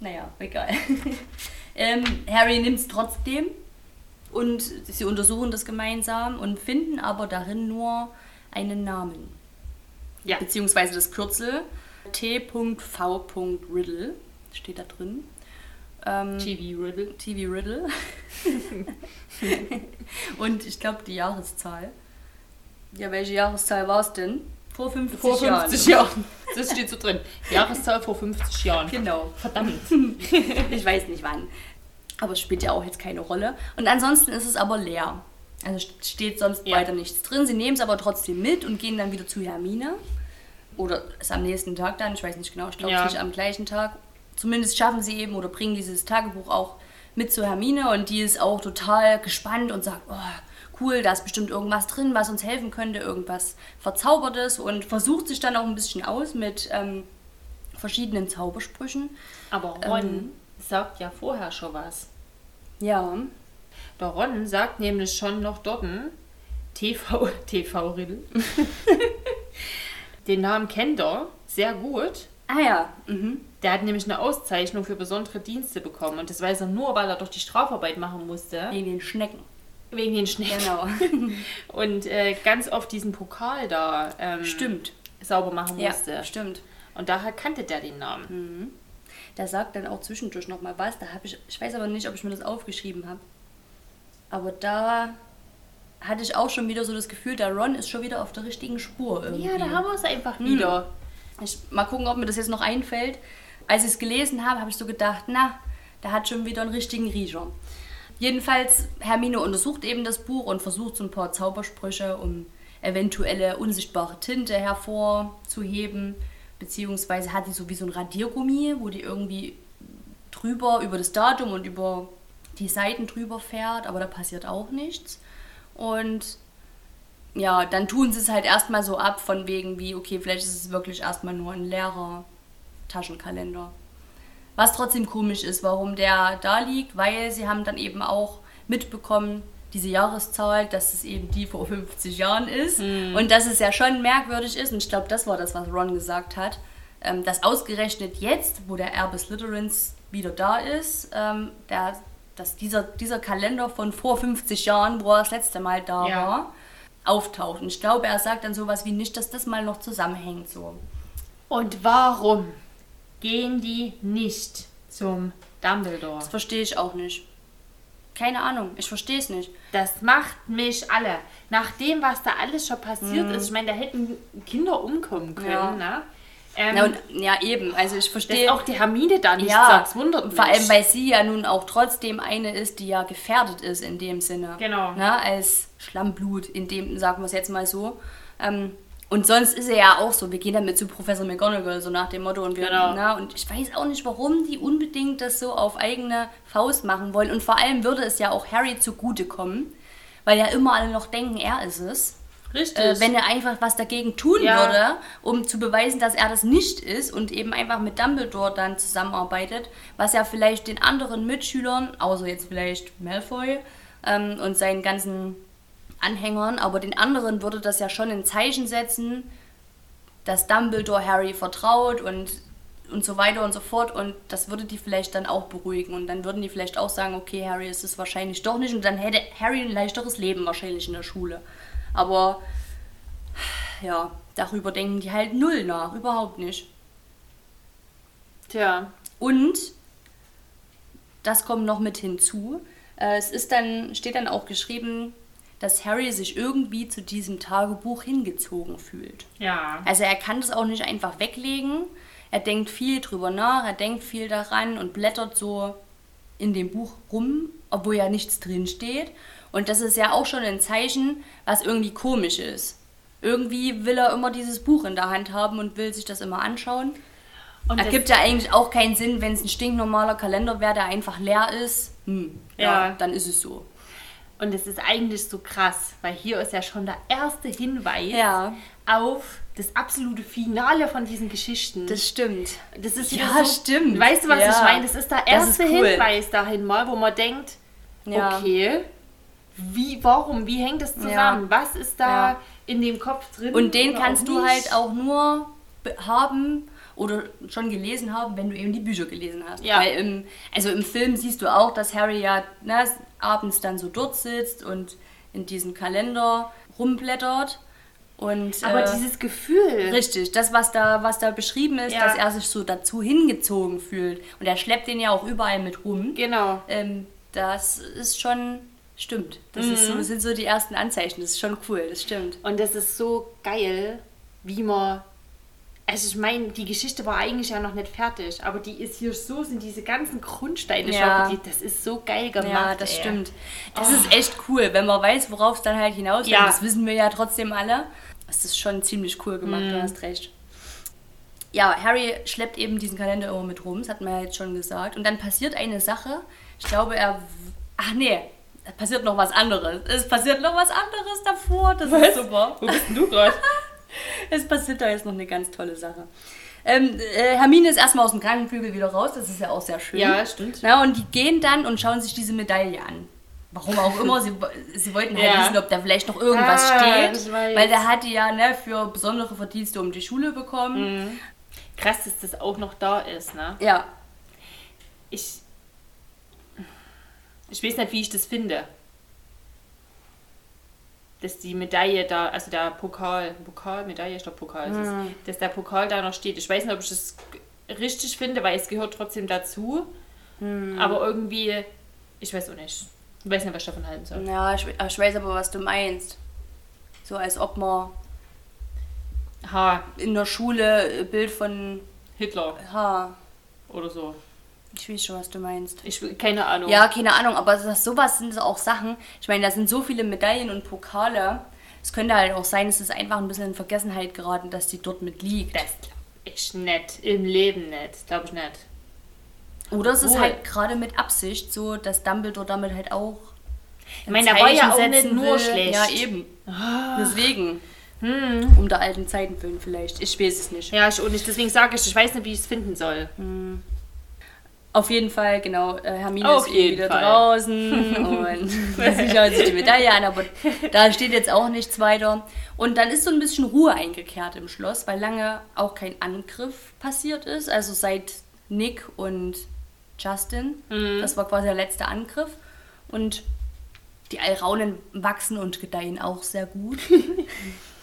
Naja, egal. (laughs) ähm, Harry nimmt es trotzdem und sie untersuchen das gemeinsam und finden aber darin nur einen Namen. Ja. Beziehungsweise das Kürzel T.V. Riddle steht da drin. Ähm, TV Riddle. TV Riddle. und ich glaube die Jahreszahl. Ja, welche Jahreszahl war es denn? Vor 50 Vor 50 Jahren. Jahren. Das steht so drin. Jahreszahl vor 50 Jahren. Genau. Verdammt. (laughs) Ich weiß nicht wann. Aber es spielt ja auch jetzt keine Rolle. Und ansonsten ist es aber leer. Also st- steht sonst Ja. weiter nichts drin. Sie nehmen es aber trotzdem mit und gehen dann wieder zu Hermine. Oder ist am nächsten Tag dann, ich weiß nicht genau, ich glaube Ja. nicht am gleichen Tag. Zumindest schaffen sie eben oder bringen dieses Tagebuch auch mit zu Hermine und die ist auch total gespannt und sagt, oh, cool, da ist bestimmt irgendwas drin, was uns helfen könnte, irgendwas Verzaubertes und versucht sich dann auch ein bisschen aus mit ähm, verschiedenen Zaubersprüchen. Aber Ron Ähm. sagt ja vorher schon was. Ja, Der Ron sagt nämlich schon noch dort TV, (laughs) TV Riddle. (laughs) Den Namen kennt er sehr gut. Ah ja, mhm. Der hat nämlich eine Auszeichnung für besondere Dienste bekommen. Und das weiß er nur, weil er doch die Strafarbeit machen musste. wegen den Schnecken. Wegen den Schnecken. Genau. (laughs) Und äh, ganz oft diesen Pokal da ähm, stimmt. sauber machen Ja, musste. stimmt. Und daher kannte der den Namen. Der sagt dann auch zwischendurch nochmal was. Da habe ich, ich weiß aber nicht, ob ich mir das aufgeschrieben habe. Aber da hatte ich auch schon wieder so das Gefühl, der Ron ist schon wieder auf der richtigen Spur irgendwie. Ja, da haben wir es einfach Hm. wieder. Ich, mal gucken, ob mir das jetzt noch einfällt. Als ich es gelesen habe, habe ich so gedacht, na, der hat schon wieder einen richtigen Riecher. Jedenfalls, Hermine untersucht eben das Buch und versucht so ein paar Zaubersprüche, um eventuelle unsichtbare Tinte hervorzuheben. Beziehungsweise hat die so wie so ein Radiergummi, wo die irgendwie drüber über das Datum und über die Seiten drüber fährt, aber da passiert auch nichts. Und ja, dann tun sie es halt erstmal so ab, von wegen wie, okay, vielleicht ist es wirklich erstmal nur ein leerer Taschenkalender. Was trotzdem komisch ist, warum der da liegt, weil sie haben dann eben auch mitbekommen, diese Jahreszahl, dass es eben die vor 50 Jahren ist. Und dass es ja schon merkwürdig ist, und ich glaube, das war das, was Ron gesagt hat, ähm, dass ausgerechnet jetzt, wo der Erbe Slytherins wieder da ist, ähm, der, dass dieser, dieser Kalender von vor 50 Jahren, wo er das letzte Mal da Ja. war, auftaucht. Und ich glaube, er sagt dann sowas wie nicht, dass das mal noch zusammenhängt. So. Und warum gehen die nicht zum Dumbledore? Das verstehe ich auch nicht. Keine Ahnung, ich verstehe es nicht. Das macht mich alle. Nach dem, was da alles schon passiert ist, ich meine, da hätten Kinder umkommen können, Ja. ne? Ähm, Ja, und, ja eben, also ich verstehe. auch die Hermine da nicht ja, sagt, wundert mich. vor allem, weil sie ja nun auch trotzdem eine ist, die ja gefährdet ist in dem Sinne. Genau. Ne, als Schlammblut, in dem, sagen wir es jetzt mal so. Ähm, und sonst ist er ja auch so, wir gehen damit zu Professor McGonagall, so nach dem Motto. Und, wir, Genau. ne, und ich weiß auch nicht, warum die unbedingt das so auf eigene Faust machen wollen. Und vor allem würde es ja auch Harry zugutekommen, weil ja immer alle noch denken, er ist es. Richtig. Äh, wenn er einfach was dagegen tun Ja. würde, um zu beweisen, dass er das nicht ist und eben einfach mit Dumbledore dann zusammenarbeitet, was ja vielleicht den anderen Mitschülern, außer jetzt vielleicht Malfoy ähm, und seinen ganzen Anhängern, aber den anderen würde das ja schon ein Zeichen setzen, dass Dumbledore Harry vertraut und und so weiter und so fort und das würde die vielleicht dann auch beruhigen und dann würden die vielleicht auch sagen, okay, Harry ist es wahrscheinlich doch nicht und dann hätte Harry ein leichteres Leben wahrscheinlich in der Schule. Aber ja, darüber denken die halt null nach, überhaupt nicht. Tja. Und das kommt noch mit hinzu. äh, Es ist dann, steht dann auch geschrieben, dass Harry sich irgendwie zu diesem Tagebuch hingezogen fühlt. Ja. Also er kann das auch nicht einfach weglegen. Er denkt viel drüber nach, er denkt viel daran und blättert so in dem Buch rum, obwohl ja nichts drin steht. Und das ist ja auch schon ein Zeichen, was irgendwie komisch ist. Irgendwie will er immer dieses Buch in der Hand haben und will sich das immer anschauen. Und Ergibt ja eigentlich auch keinen Sinn, wenn es ein stinknormaler Kalender wäre, der einfach leer ist. Hm, ja, Ja. dann ist es so. Und es ist eigentlich so krass, weil hier ist ja schon der erste Hinweis Ja. auf das absolute Finale von diesen Geschichten. Das stimmt. Das ist Ja, so, stimmt. Weißt du, was Ja. ich meine? Das ist der Das ist erste cool. Hinweis dahin mal, wo man denkt, Ja. okay, wie, warum, wie hängt das zusammen? Was ist da in dem Kopf drin? Und den kannst du halt auch nur be- haben oder schon gelesen haben, wenn du eben die Bücher gelesen hast. Ja. Weil im, also im Film siehst du auch, dass Harry ja ne, abends dann so dort sitzt und in diesem Kalender rumblättert. Und, Aber äh, dieses Gefühl. Richtig, das, was da, was da beschrieben ist, Ja. dass er sich so dazu hingezogen fühlt. Und er schleppt den ja auch überall mit rum. Genau. Ähm, das ist schon, stimmt. Das, ist so, das sind so die ersten Anzeichen. Das ist schon cool, das stimmt. Und das ist so geil, wie man. Also ich meine, die Geschichte war eigentlich ja noch nicht fertig, aber die ist hier so, sind diese ganzen Grundsteine Ja. schon, das ist so geil gemacht. Ja, das ey. stimmt. Das ist echt cool, wenn man weiß, worauf es dann halt hinausläuft. Ja. Das wissen wir ja trotzdem alle. Das ist schon ziemlich cool gemacht, du hast recht. Ja, Harry schleppt eben diesen Kalender immer mit rum, das hat man ja jetzt schon gesagt. Und dann passiert eine Sache. Ich glaube, er. Ach nee, da passiert noch was anderes. Es passiert noch was anderes davor. Das ist super. Wo bist denn du gerade? (laughs) Es passiert da jetzt noch eine ganz tolle Sache. Ähm, äh, Hermine ist erstmal aus dem Krankenflügel wieder raus, das ist ja auch sehr schön. Ja, stimmt. Na, und die gehen dann und schauen sich diese Medaille an. Warum auch immer, sie, (laughs) sie wollten halt Ja. wissen, ob da vielleicht noch irgendwas Ah, steht. Weil der hat die ja ne, für besondere Verdienste um die Schule bekommen. Mhm. Krass, dass das auch noch da ist, ne? Ja, Ich. Ich weiß nicht, wie ich das finde. Dass die Medaille da, also der Pokal, Pokal, Medaille, ich glaube Pokal ist es, dass der Pokal da noch steht. Ich weiß nicht, ob ich das richtig finde, weil es gehört trotzdem dazu. Aber irgendwie, ich weiß auch nicht. Ich weiß nicht, was ich davon halten soll. ja ich, ich weiß aber, was du meinst. So als ob man Ha, in der Schule ein Bild von. Hitler Ha, oder so. Ich weiß schon, was du meinst. Ich keine Ahnung. Ja, keine Ahnung, aber das, sowas sind auch Sachen. Ich meine, da sind so viele Medaillen und Pokale. Es könnte halt auch sein, es ist einfach ein bisschen in Vergessenheit geraten, dass die dort mit liegt. Das glaub ich nicht. Im Leben nicht. Glaube ich nicht. Oder es ist Obwohl- halt gerade mit Absicht so, dass Dumbledore damit halt auch. Ich meine, der war ja auch nicht nur schlecht. Ah. Ja, eben. Deswegen. Hm. Um der alten Zeiten willen vielleicht. Ich weiß es nicht. Ja, ich auch nicht. Deswegen sage ich, ich weiß nicht, wie ich es finden soll. Auf jeden Fall, genau. äh, Hermine Auf ist wieder Fall. draußen (laughs) und sie schaut sich die Medaille an, aber da steht jetzt auch nichts weiter. Und dann ist so ein bisschen Ruhe eingekehrt im Schloss, weil lange auch kein Angriff passiert ist. Also seit Nick und Justin. Mhm. Das war quasi der letzte Angriff. Und die Alraunen wachsen und gedeihen auch sehr gut. (laughs)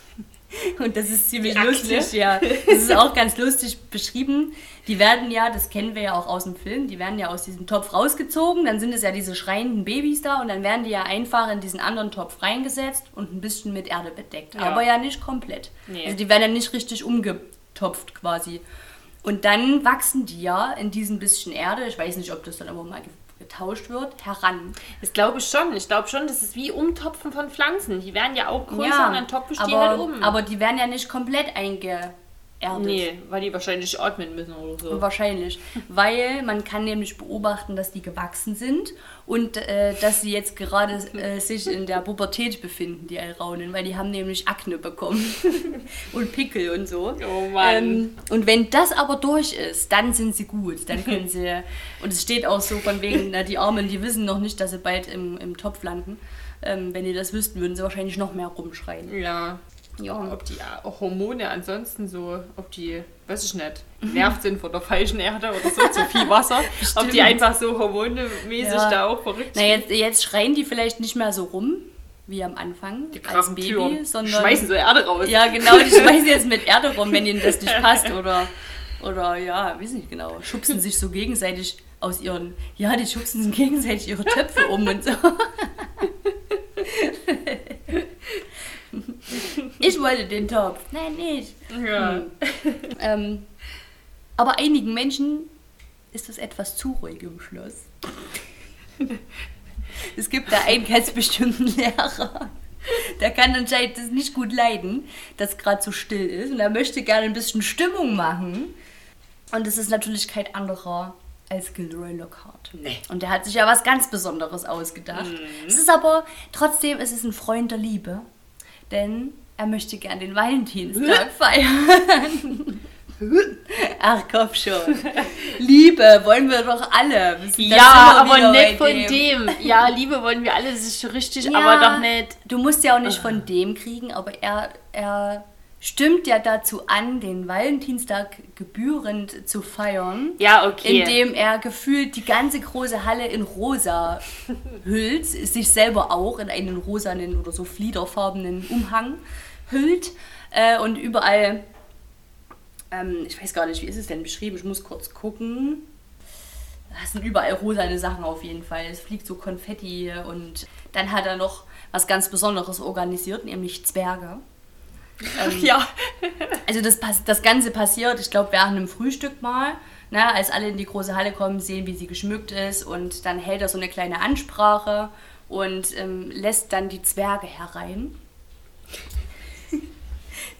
Und das ist ziemlich Akne. lustig, ja. Das ist auch ganz lustig beschrieben. Die werden ja, das kennen wir ja auch aus dem Film, die werden ja aus diesem Topf rausgezogen, dann sind es ja diese schreienden Babys da und dann werden die ja einfach in diesen anderen Topf reingesetzt und ein bisschen mit Erde bedeckt. Ja. Aber ja nicht komplett. Nee. Also die werden ja nicht richtig umgetopft quasi. Und dann wachsen die ja in diesem bisschen Erde, ich weiß nicht, ob das dann aber mal ge- getauscht wird, heran. Das glaube ich schon. Ich glaube schon, das ist wie Umtopfen von Pflanzen. Die werden ja auch größer und dann topfen die aber, halt um. aber die werden ja nicht komplett eingeerdet. nee, weil die wahrscheinlich atmen müssen oder so. Wahrscheinlich. Weil man kann nämlich beobachten, dass die gewachsen sind und äh, dass sie jetzt gerade äh, sich in der Pubertät befinden, die Alraunen, weil die haben nämlich Akne bekommen (laughs) und Pickel und so. Oh Mann. Ähm, und wenn das aber durch ist, dann sind sie gut. Dann können sie, und es steht auch so von wegen, na, die Armen, die wissen noch nicht, dass sie bald im, im Topf landen. Ähm, wenn die das wüssten, würden sie wahrscheinlich noch mehr rumschreien. Ja. Ja. Ob die äh, Hormone ansonsten so, ob die, weiß ich nicht, genervt sind von der falschen Erde oder so, zu viel Wasser. (laughs) ob die einfach so hormonemäßig Ja. da auch verrückt Na, jetzt, jetzt schreien die vielleicht nicht mehr so rum wie am Anfang als krachen Baby, Türen. sondern Schmeißen so Erde raus. ja genau, die (laughs) schmeißen jetzt mit Erde rum, wenn ihnen das nicht passt (laughs) oder oder ja, weiß nicht genau, schubsen sich so gegenseitig aus ihren ja, die schubsen sich gegenseitig ihre Töpfe um und so. Ich wollte den Topf. Nein, nicht. Ja. (laughs) Ähm, aber einigen Menschen ist es etwas zu ruhig im Schloss. (laughs) es gibt da einen ganz bestimmten (laughs) Lehrer. Der kann anscheinend das nicht gut leiden, dass gerade so still ist. Und er möchte gerne ein bisschen Stimmung machen. Und es ist natürlich kein anderer als Gilderoy Lockhart. Nee. Und der hat sich ja was ganz Besonderes ausgedacht. Es ist aber trotzdem, es ist ein Freund der Liebe. Denn er möchte gern den Valentinstag feiern. Ach komm schon. Liebe wollen wir doch alle. Wir Ja, aber nicht von dem. Ja, Liebe wollen wir alle, das ist schon richtig, Ja, aber doch nicht. Du musst ja auch nicht von dem kriegen, aber er, er stimmt ja dazu an, den Valentinstag gebührend zu feiern. Ja, okay. Indem er gefühlt die ganze große Halle in rosa hüllt, sich selber auch in einen rosanen oder so fliederfarbenen Umhang hüllt äh, und überall, ähm, ich weiß gar nicht, wie ist es denn beschrieben, ich muss kurz gucken. Es sind überall rosane Sachen auf jeden Fall. Es fliegt so Konfetti und dann hat er noch was ganz Besonderes organisiert, nämlich Zwerge. (laughs) Ähm, ja. (laughs) also das, das Ganze passiert, ich glaube, während einem Frühstück mal, ne, als alle in die große Halle kommen, sehen, wie sie geschmückt ist und dann hält er so eine kleine Ansprache und ähm, lässt dann die Zwerge herein.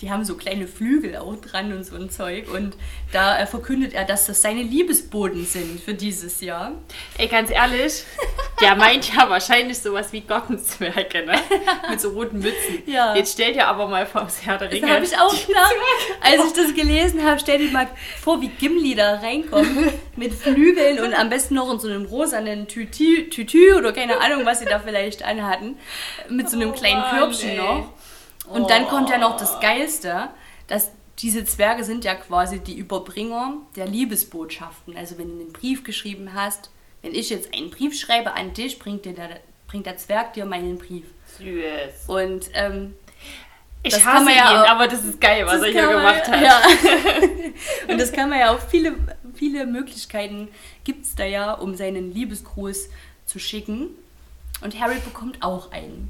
Die haben so kleine Flügel auch dran und so ein Zeug. Und da äh, verkündet er, dass das seine Liebesboden sind für dieses Jahr. Ey, ganz ehrlich, der (laughs) meint ja wahrscheinlich sowas wie Gartenzwerge, ne? Mit so roten Mützen. Ja. Jetzt stell dir aber mal vor, das Herr der Das Ringe. habe ich auch gedacht. Als ich das gelesen habe, stell dir mal vor, wie Gimli da reinkommt (laughs) mit Flügeln und am besten noch in so einem rosanen Tütü, Tütü oder keine Ahnung, was sie da vielleicht anhatten. Mit so einem Oh kleinen Körbchen noch. Und dann kommt ja noch das Geilste, dass diese Zwerge sind ja quasi die Überbringer der Liebesbotschaften. Also wenn du einen Brief geschrieben hast, wenn ich jetzt einen Brief schreibe an dich, bringt, dir der, bringt der Zwerg dir meinen Brief. Süß. Und ähm, Ich Das hasse kann man ja ihn, auch- aber das ist geil, was er hier gemacht hat. Ja. (laughs) Und das kann man ja auf viele, viele Möglichkeiten gibt es da ja, um seinen Liebesgruß zu schicken. Und Harry bekommt auch einen.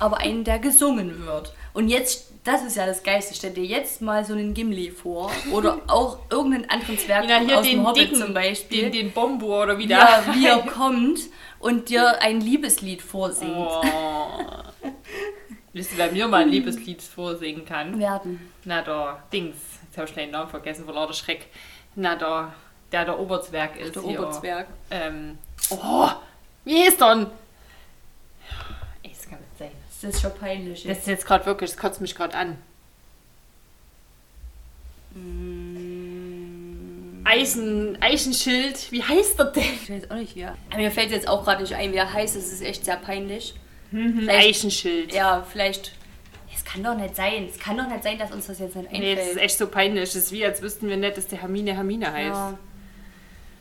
Aber einen, der gesungen wird. Und jetzt, das ist ja das Geilste, stell dir jetzt mal so einen Gimli vor. Oder (laughs) auch irgendeinen anderen Zwerg Ja, hier aus dem den Hobbit dicken, zum Beispiel. Den, den Bombo oder wie der ja, wie er kommt und dir ein Liebeslied vorsingt. Oh. (laughs) Wisst ihr, wer mir mal ein Liebeslied vorsingen kann? Werden. Na, der Dings. Jetzt habe ich den Namen vergessen vor lauter Schreck. Na, der, der der Oberzwerg ist. Der. Oberzwerg. Ähm, oh, wie ist denn? Ey, das kann nicht sein. Das ist schon peinlich. Das ist jetzt gerade wirklich, das kotzt mich gerade an. Mm. Eisen, Eichenschild, wie heißt der denn? Ich weiß auch nicht, wie er. Mir fällt jetzt auch gerade nicht ein, wie er heißt. Das ist echt sehr peinlich. Ein Vielleicht- Eichenschild. Ja, vielleicht. Es kann doch nicht sein. Es kann doch nicht sein, dass uns das jetzt nicht Nee, das ist einfällt. echt so peinlich. Das ist wie, als wüssten wir nicht, dass der Hermine Hermine heißt. ja,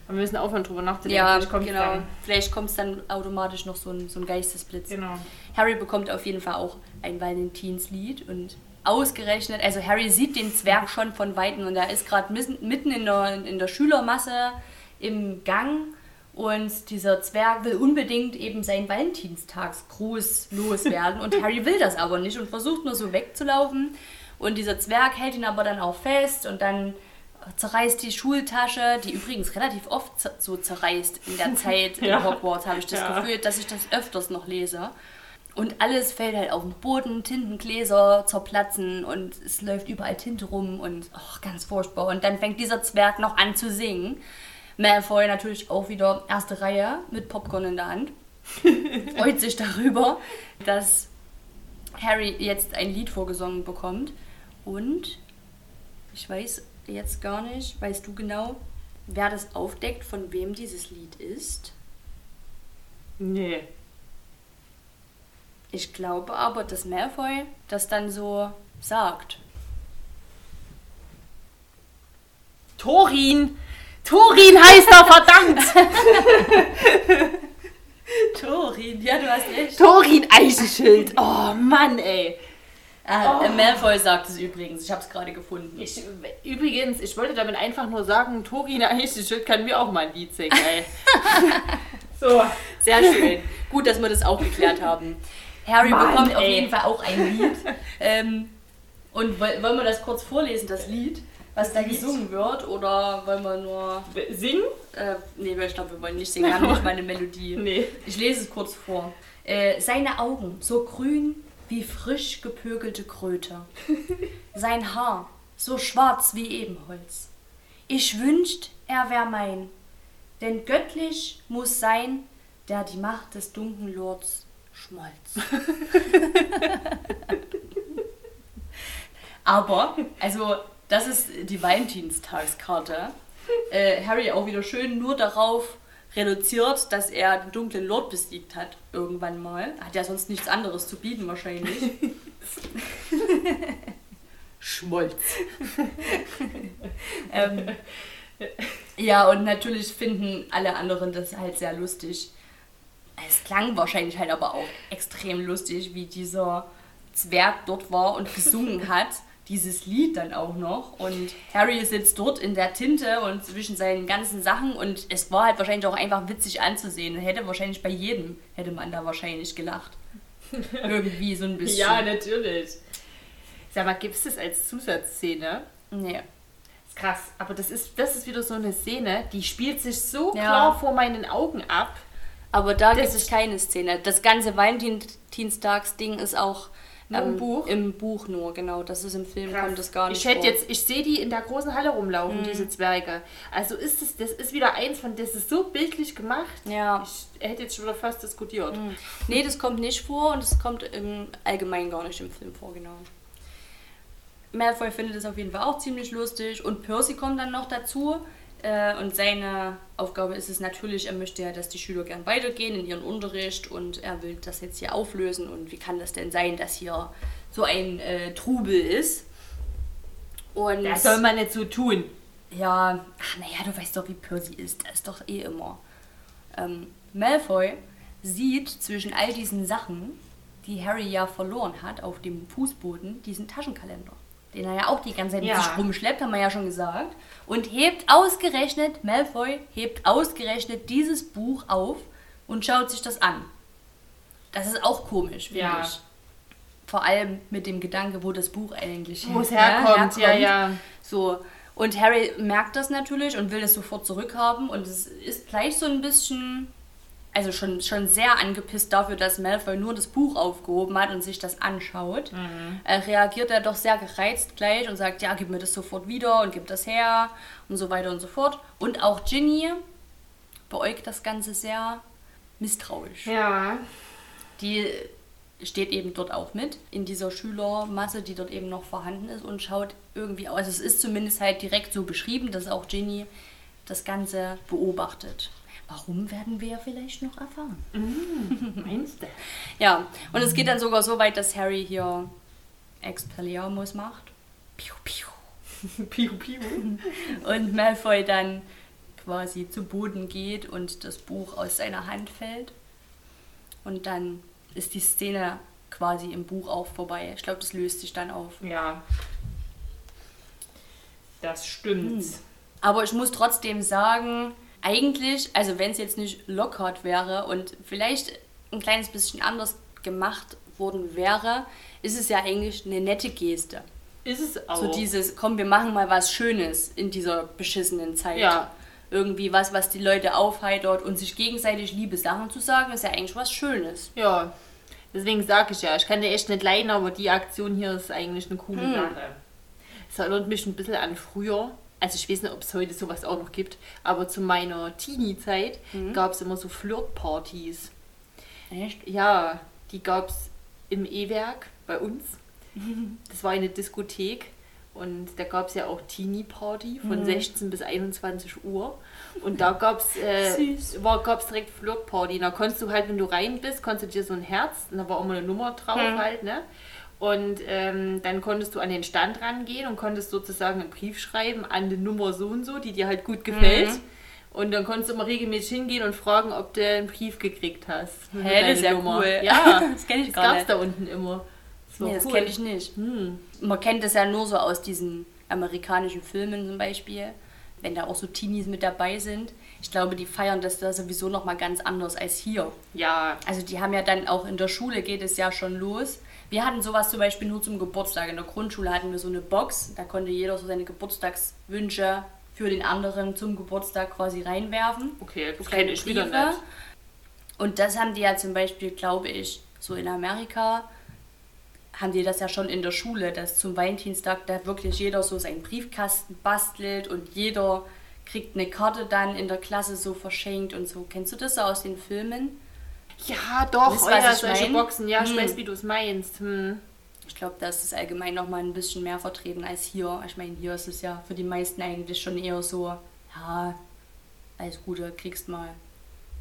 Aber wir müssen aufhören, drüber nachzudenken. ja Vielleicht kommt's genau. dann. Vielleicht kommt es dann automatisch noch so ein, so ein Geistesblitz. Genau. Harry bekommt auf jeden Fall auch ein Valentinslied und ausgerechnet, also Harry sieht den Zwerg schon von Weitem und er ist gerade mitten in der, in der Schülermasse im Gang und dieser Zwerg will unbedingt eben seinen Valentinstagsgruß loswerden und (laughs) Harry will das aber nicht und versucht nur so wegzulaufen und dieser Zwerg hält ihn aber dann auch fest und dann zerreißt die Schultasche, die übrigens relativ oft so zerreißt in der (laughs) Zeit in Ja. Hogwarts, habe ich das Ja. Gefühl, dass ich das öfters noch lese. Und alles fällt halt auf den Boden, Tintengläser zerplatzen und es läuft überall Tinte rum und ach, ganz furchtbar. Und dann fängt dieser Zwerg noch an zu singen. Malfoy natürlich auch wieder erste Reihe mit Popcorn in der Hand. (laughs) Freut sich darüber, dass Harry jetzt ein Lied vorgesungen bekommt. Und ich weiß jetzt gar nicht, weißt du genau, wer das aufdeckt, von wem dieses Lied ist? Nee. Ich glaube aber, dass Malfoy das dann so sagt. Torin! Torin heißt er, verdammt! (laughs) (laughs) Torin, ja, du hast recht. Torin Eichenschild! Oh Mann, ey! Ah, äh, Malfoy sagt es übrigens, ich habe es gerade gefunden. Ich, übrigens, ich wollte damit einfach nur sagen, Torin Eichenschild kann mir auch mal ein Lied singen, ey. (laughs) so. Sehr schön. Gut, dass wir das auch geklärt (laughs) haben. Harry Mann, bekommt auf ey. jeden Fall auch ein Lied. (laughs) Ähm, und woll- wollen wir das kurz vorlesen, das Lied, was da gesungen wird? Oder wollen wir nur. Singen? Äh, nee, ich glaube, wir wollen nicht singen, wir haben nicht mal eine Melodie. Nee. Ich lese es kurz vor. Äh, seine Augen so grün wie frisch gepökelte Kröte. Sein Haar so schwarz wie Ebenholz. Ich wünscht, er wär mein, denn göttlich muss sein, der die Macht des dunklen Lords schmolz. (laughs) Aber, also, das ist die Valentinstagskarte. Äh, Harry auch wieder schön nur darauf reduziert, dass er den dunklen Lord besiegt hat, irgendwann mal. Hat ja sonst nichts anderes zu bieten wahrscheinlich. (laughs) Schmolz. (laughs) ähm, ja, und natürlich finden alle anderen das halt sehr lustig. Es klang wahrscheinlich halt aber auch extrem lustig, wie dieser Zwerg dort war und gesungen hat. Dieses Lied dann auch noch. Und Harry sitzt dort in der Tinte und zwischen seinen ganzen Sachen. Und es war halt wahrscheinlich auch einfach witzig anzusehen. Hätte wahrscheinlich bei jedem, hätte man da wahrscheinlich gelacht. (laughs) Irgendwie so ein bisschen. Ja, natürlich. Sag mal, gibt es das als Zusatzszene? Nee. Ist krass. Aber das ist, das ist wieder so eine Szene, die spielt sich so Ja. klar vor meinen Augen ab. Aber da Das gibt es keine Szene. Das ganze Valentinstags-Ding ist auch Nur im Buch? Im Buch nur, genau. Das ist im Film, kommt das gar nicht Ich hätte vor. jetzt, ich sehe die in der großen Halle Mhm. rumlaufen, diese Zwerge. Also ist es, das ist wieder eins von, das ist so bildlich gemacht. Ja. Ich hätte jetzt schon wieder fast diskutiert. Nee, das kommt nicht vor und es kommt im Allgemeinen gar nicht im Film vor, genau. Malfoy findet es auf jeden Fall auch ziemlich lustig und Percy kommt dann noch dazu. Äh, und seine Aufgabe ist es natürlich, er möchte ja, dass die Schüler gern weitergehen in ihren Unterricht und er will das jetzt hier auflösen und wie kann das denn sein, dass hier so ein äh, Trubel ist. Und Das soll man nicht so tun. ja, ach naja, du weißt doch, wie Percy ist. Das ist doch eh immer. Ähm, Malfoy sieht zwischen all diesen Sachen, die Harry ja verloren hat, auf dem Fußboden, diesen Taschenkalender. Den er ja auch die ganze Zeit mit Ja. sich rumschleppt, haben wir ja schon gesagt. Und hebt ausgerechnet, Malfoy hebt ausgerechnet dieses Buch auf und schaut sich das an. Das ist auch komisch, finde Ja. ich. Vor allem mit dem Gedanke, wo das Buch eigentlich Wo es hin- herkommt, ja, ja. so, und Harry merkt das natürlich und will das sofort zurückhaben und es ist gleich so ein bisschen, also schon, schon sehr angepisst dafür, dass Malfoy nur das Buch aufgehoben hat und sich das anschaut. Äh, reagiert er doch sehr gereizt gleich und sagt, ja, gib mir das sofort wieder und gib das her und so weiter und so fort. Und auch Ginny beäugt das Ganze sehr misstrauisch. Ja. Die steht eben dort auch mit in dieser Schülermasse, die dort eben noch vorhanden ist und schaut irgendwie aus. Also es ist zumindest halt direkt so beschrieben, dass auch Ginny das Ganze beobachtet. Warum werden wir ja vielleicht noch erfahren. Meinst du? (laughs) Ja, und es geht dann sogar so weit, dass Harry hier Expelliarmus macht. Piu, piu. (laughs) Piu, piu. (laughs) Und Malfoy dann quasi zu Boden geht und das Buch aus seiner Hand fällt. Und dann ist die Szene quasi im Buch auch vorbei. Ich glaube, das löst sich dann auf. Ja. Das stimmt. Aber ich muss trotzdem sagen, eigentlich, also wenn es jetzt nicht Lockhart wäre und vielleicht ein kleines bisschen anders gemacht worden wäre, ist es ja eigentlich eine nette Geste. Ist es auch. So dieses, komm, wir machen mal was Schönes in dieser beschissenen Zeit. Ja. Irgendwie was, was die Leute aufheitert und sich gegenseitig liebe Sachen zu sagen, ist ja eigentlich was Schönes. Ja. Deswegen sage ich ja, ich kann dir echt nicht leiden, aber die Aktion hier ist eigentlich eine coole Hm. Sache. Es erinnert mich ein bisschen an früher. Also ich weiß nicht, ob es heute sowas auch noch gibt, aber zu meiner Teenie-Zeit Hm. gab es immer so Flirtpartys. Echt? Ja, die gab es im E-Werk bei uns. (laughs) Das war eine Diskothek und da gab es ja auch Teenie-Party Mhm. von 16 bis 21 Uhr. Und da gab es äh, Süß. war- gab's direkt Flirt-Party. Da konntest du halt, wenn du rein bist, konntest du dir so ein Herz, und da war auch mal eine Nummer drauf Mhm. halt, ne? Und ähm, dann konntest du an den Stand rangehen und konntest sozusagen einen Brief schreiben an die Nummer so und so, die dir halt gut gefällt. Mhm. Und dann konntest du immer regelmäßig hingehen und fragen, ob du einen Brief gekriegt hast. Hä, das ist ja Nummer. cool. Ja, (laughs) Das kenn ich das gar gab's nicht. da unten immer. Das Nee, das cool. kenne ich nicht. Hm. Man kennt das ja nur so aus diesen amerikanischen Filmen zum Beispiel, wenn da auch so Teenies mit dabei sind. Ich glaube, die feiern das da sowieso nochmal ganz anders als hier. Ja, Also die haben ja dann auch in der Schule geht es ja schon los. Wir hatten sowas zum Beispiel nur zum Geburtstag. In der Grundschule hatten wir so eine Box, da konnte jeder so seine Geburtstagswünsche für den anderen zum Geburtstag quasi reinwerfen. okay, das Kleine kenne ich wieder nicht. Und das haben die ja zum Beispiel, glaube ich, so in Amerika, haben die das ja schon in der Schule, dass zum Valentinstag da wirklich jeder so seinen Briefkasten bastelt und jeder kriegt eine Karte dann in der Klasse so verschenkt und so. Kennst du das so aus den Filmen? Ja, doch, Wisst ja, ich solche mein? Boxen. Ja, ich Hm. weiß, wie du es meinst. Hm. Ich glaube, da ist es allgemein noch mal ein bisschen mehr vertreten als hier. Ich meine, hier ist es ja für die meisten eigentlich schon eher so, ja, alles Gute, kriegst mal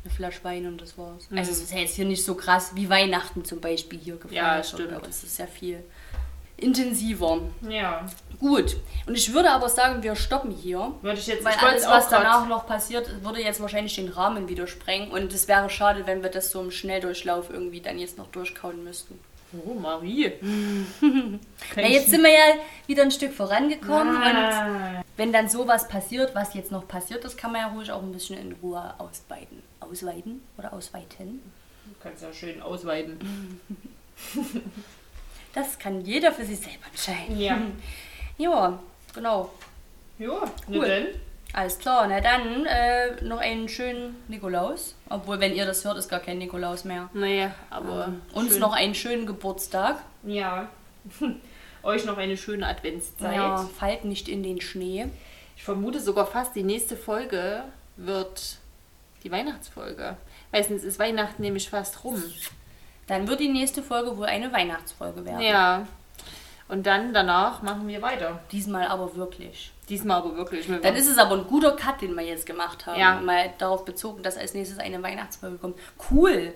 eine Flasche Wein und das war's. Mhm. Also es ist ja jetzt hier nicht so krass wie Weihnachten zum Beispiel hier gefeiert. Ja, stimmt. Aber es ist ja viel intensiver. Ja. Gut. Und ich würde aber sagen, wir stoppen hier. Würde ich jetzt Weil ich alles, es was danach noch passiert, würde jetzt wahrscheinlich den Rahmen wieder sprengen. Und es wäre schade, wenn wir das so im Schnelldurchlauf irgendwie dann jetzt noch durchkauen müssten. Oh, Marie. (laughs) Na, jetzt sind wir ja wieder ein Stück vorangekommen. Und Ah. wenn dann sowas passiert, was jetzt noch passiert ist, kann man ja ruhig auch ein bisschen in Ruhe ausweiten. Ausweiten oder ausweiten? Du kannst ja schön ausweiten. (laughs) Das kann jeder für sich selber entscheiden. Ja. Ja, genau. Ja, Cool. denn? Alles klar, na dann äh, noch einen schönen Nikolaus. Obwohl, wenn ihr das hört, ist gar kein Nikolaus mehr. Naja, aber Uns schön. noch einen schönen Geburtstag. Ja. (laughs) Euch noch eine schöne Adventszeit. Ja, fallt nicht in den Schnee. Ich vermute sogar fast, die nächste Folge wird die Weihnachtsfolge. Weiß nicht, es ist Weihnachten nämlich fast rum. Dann wird die nächste Folge wohl eine Weihnachtsfolge werden. Ja. Und dann danach machen wir weiter. Diesmal aber wirklich. Diesmal aber wirklich. Wir Dann ist es aber ein guter Cut, den wir jetzt gemacht haben. Ja. Mal darauf bezogen, dass als nächstes eine Weihnachtsfolge kommt. Cool.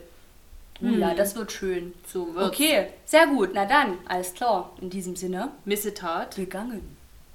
Oh Ja, das wird schön. so wird's. Okay, sehr gut. Na dann, alles klar. In diesem Sinne, Missetat. gegangen.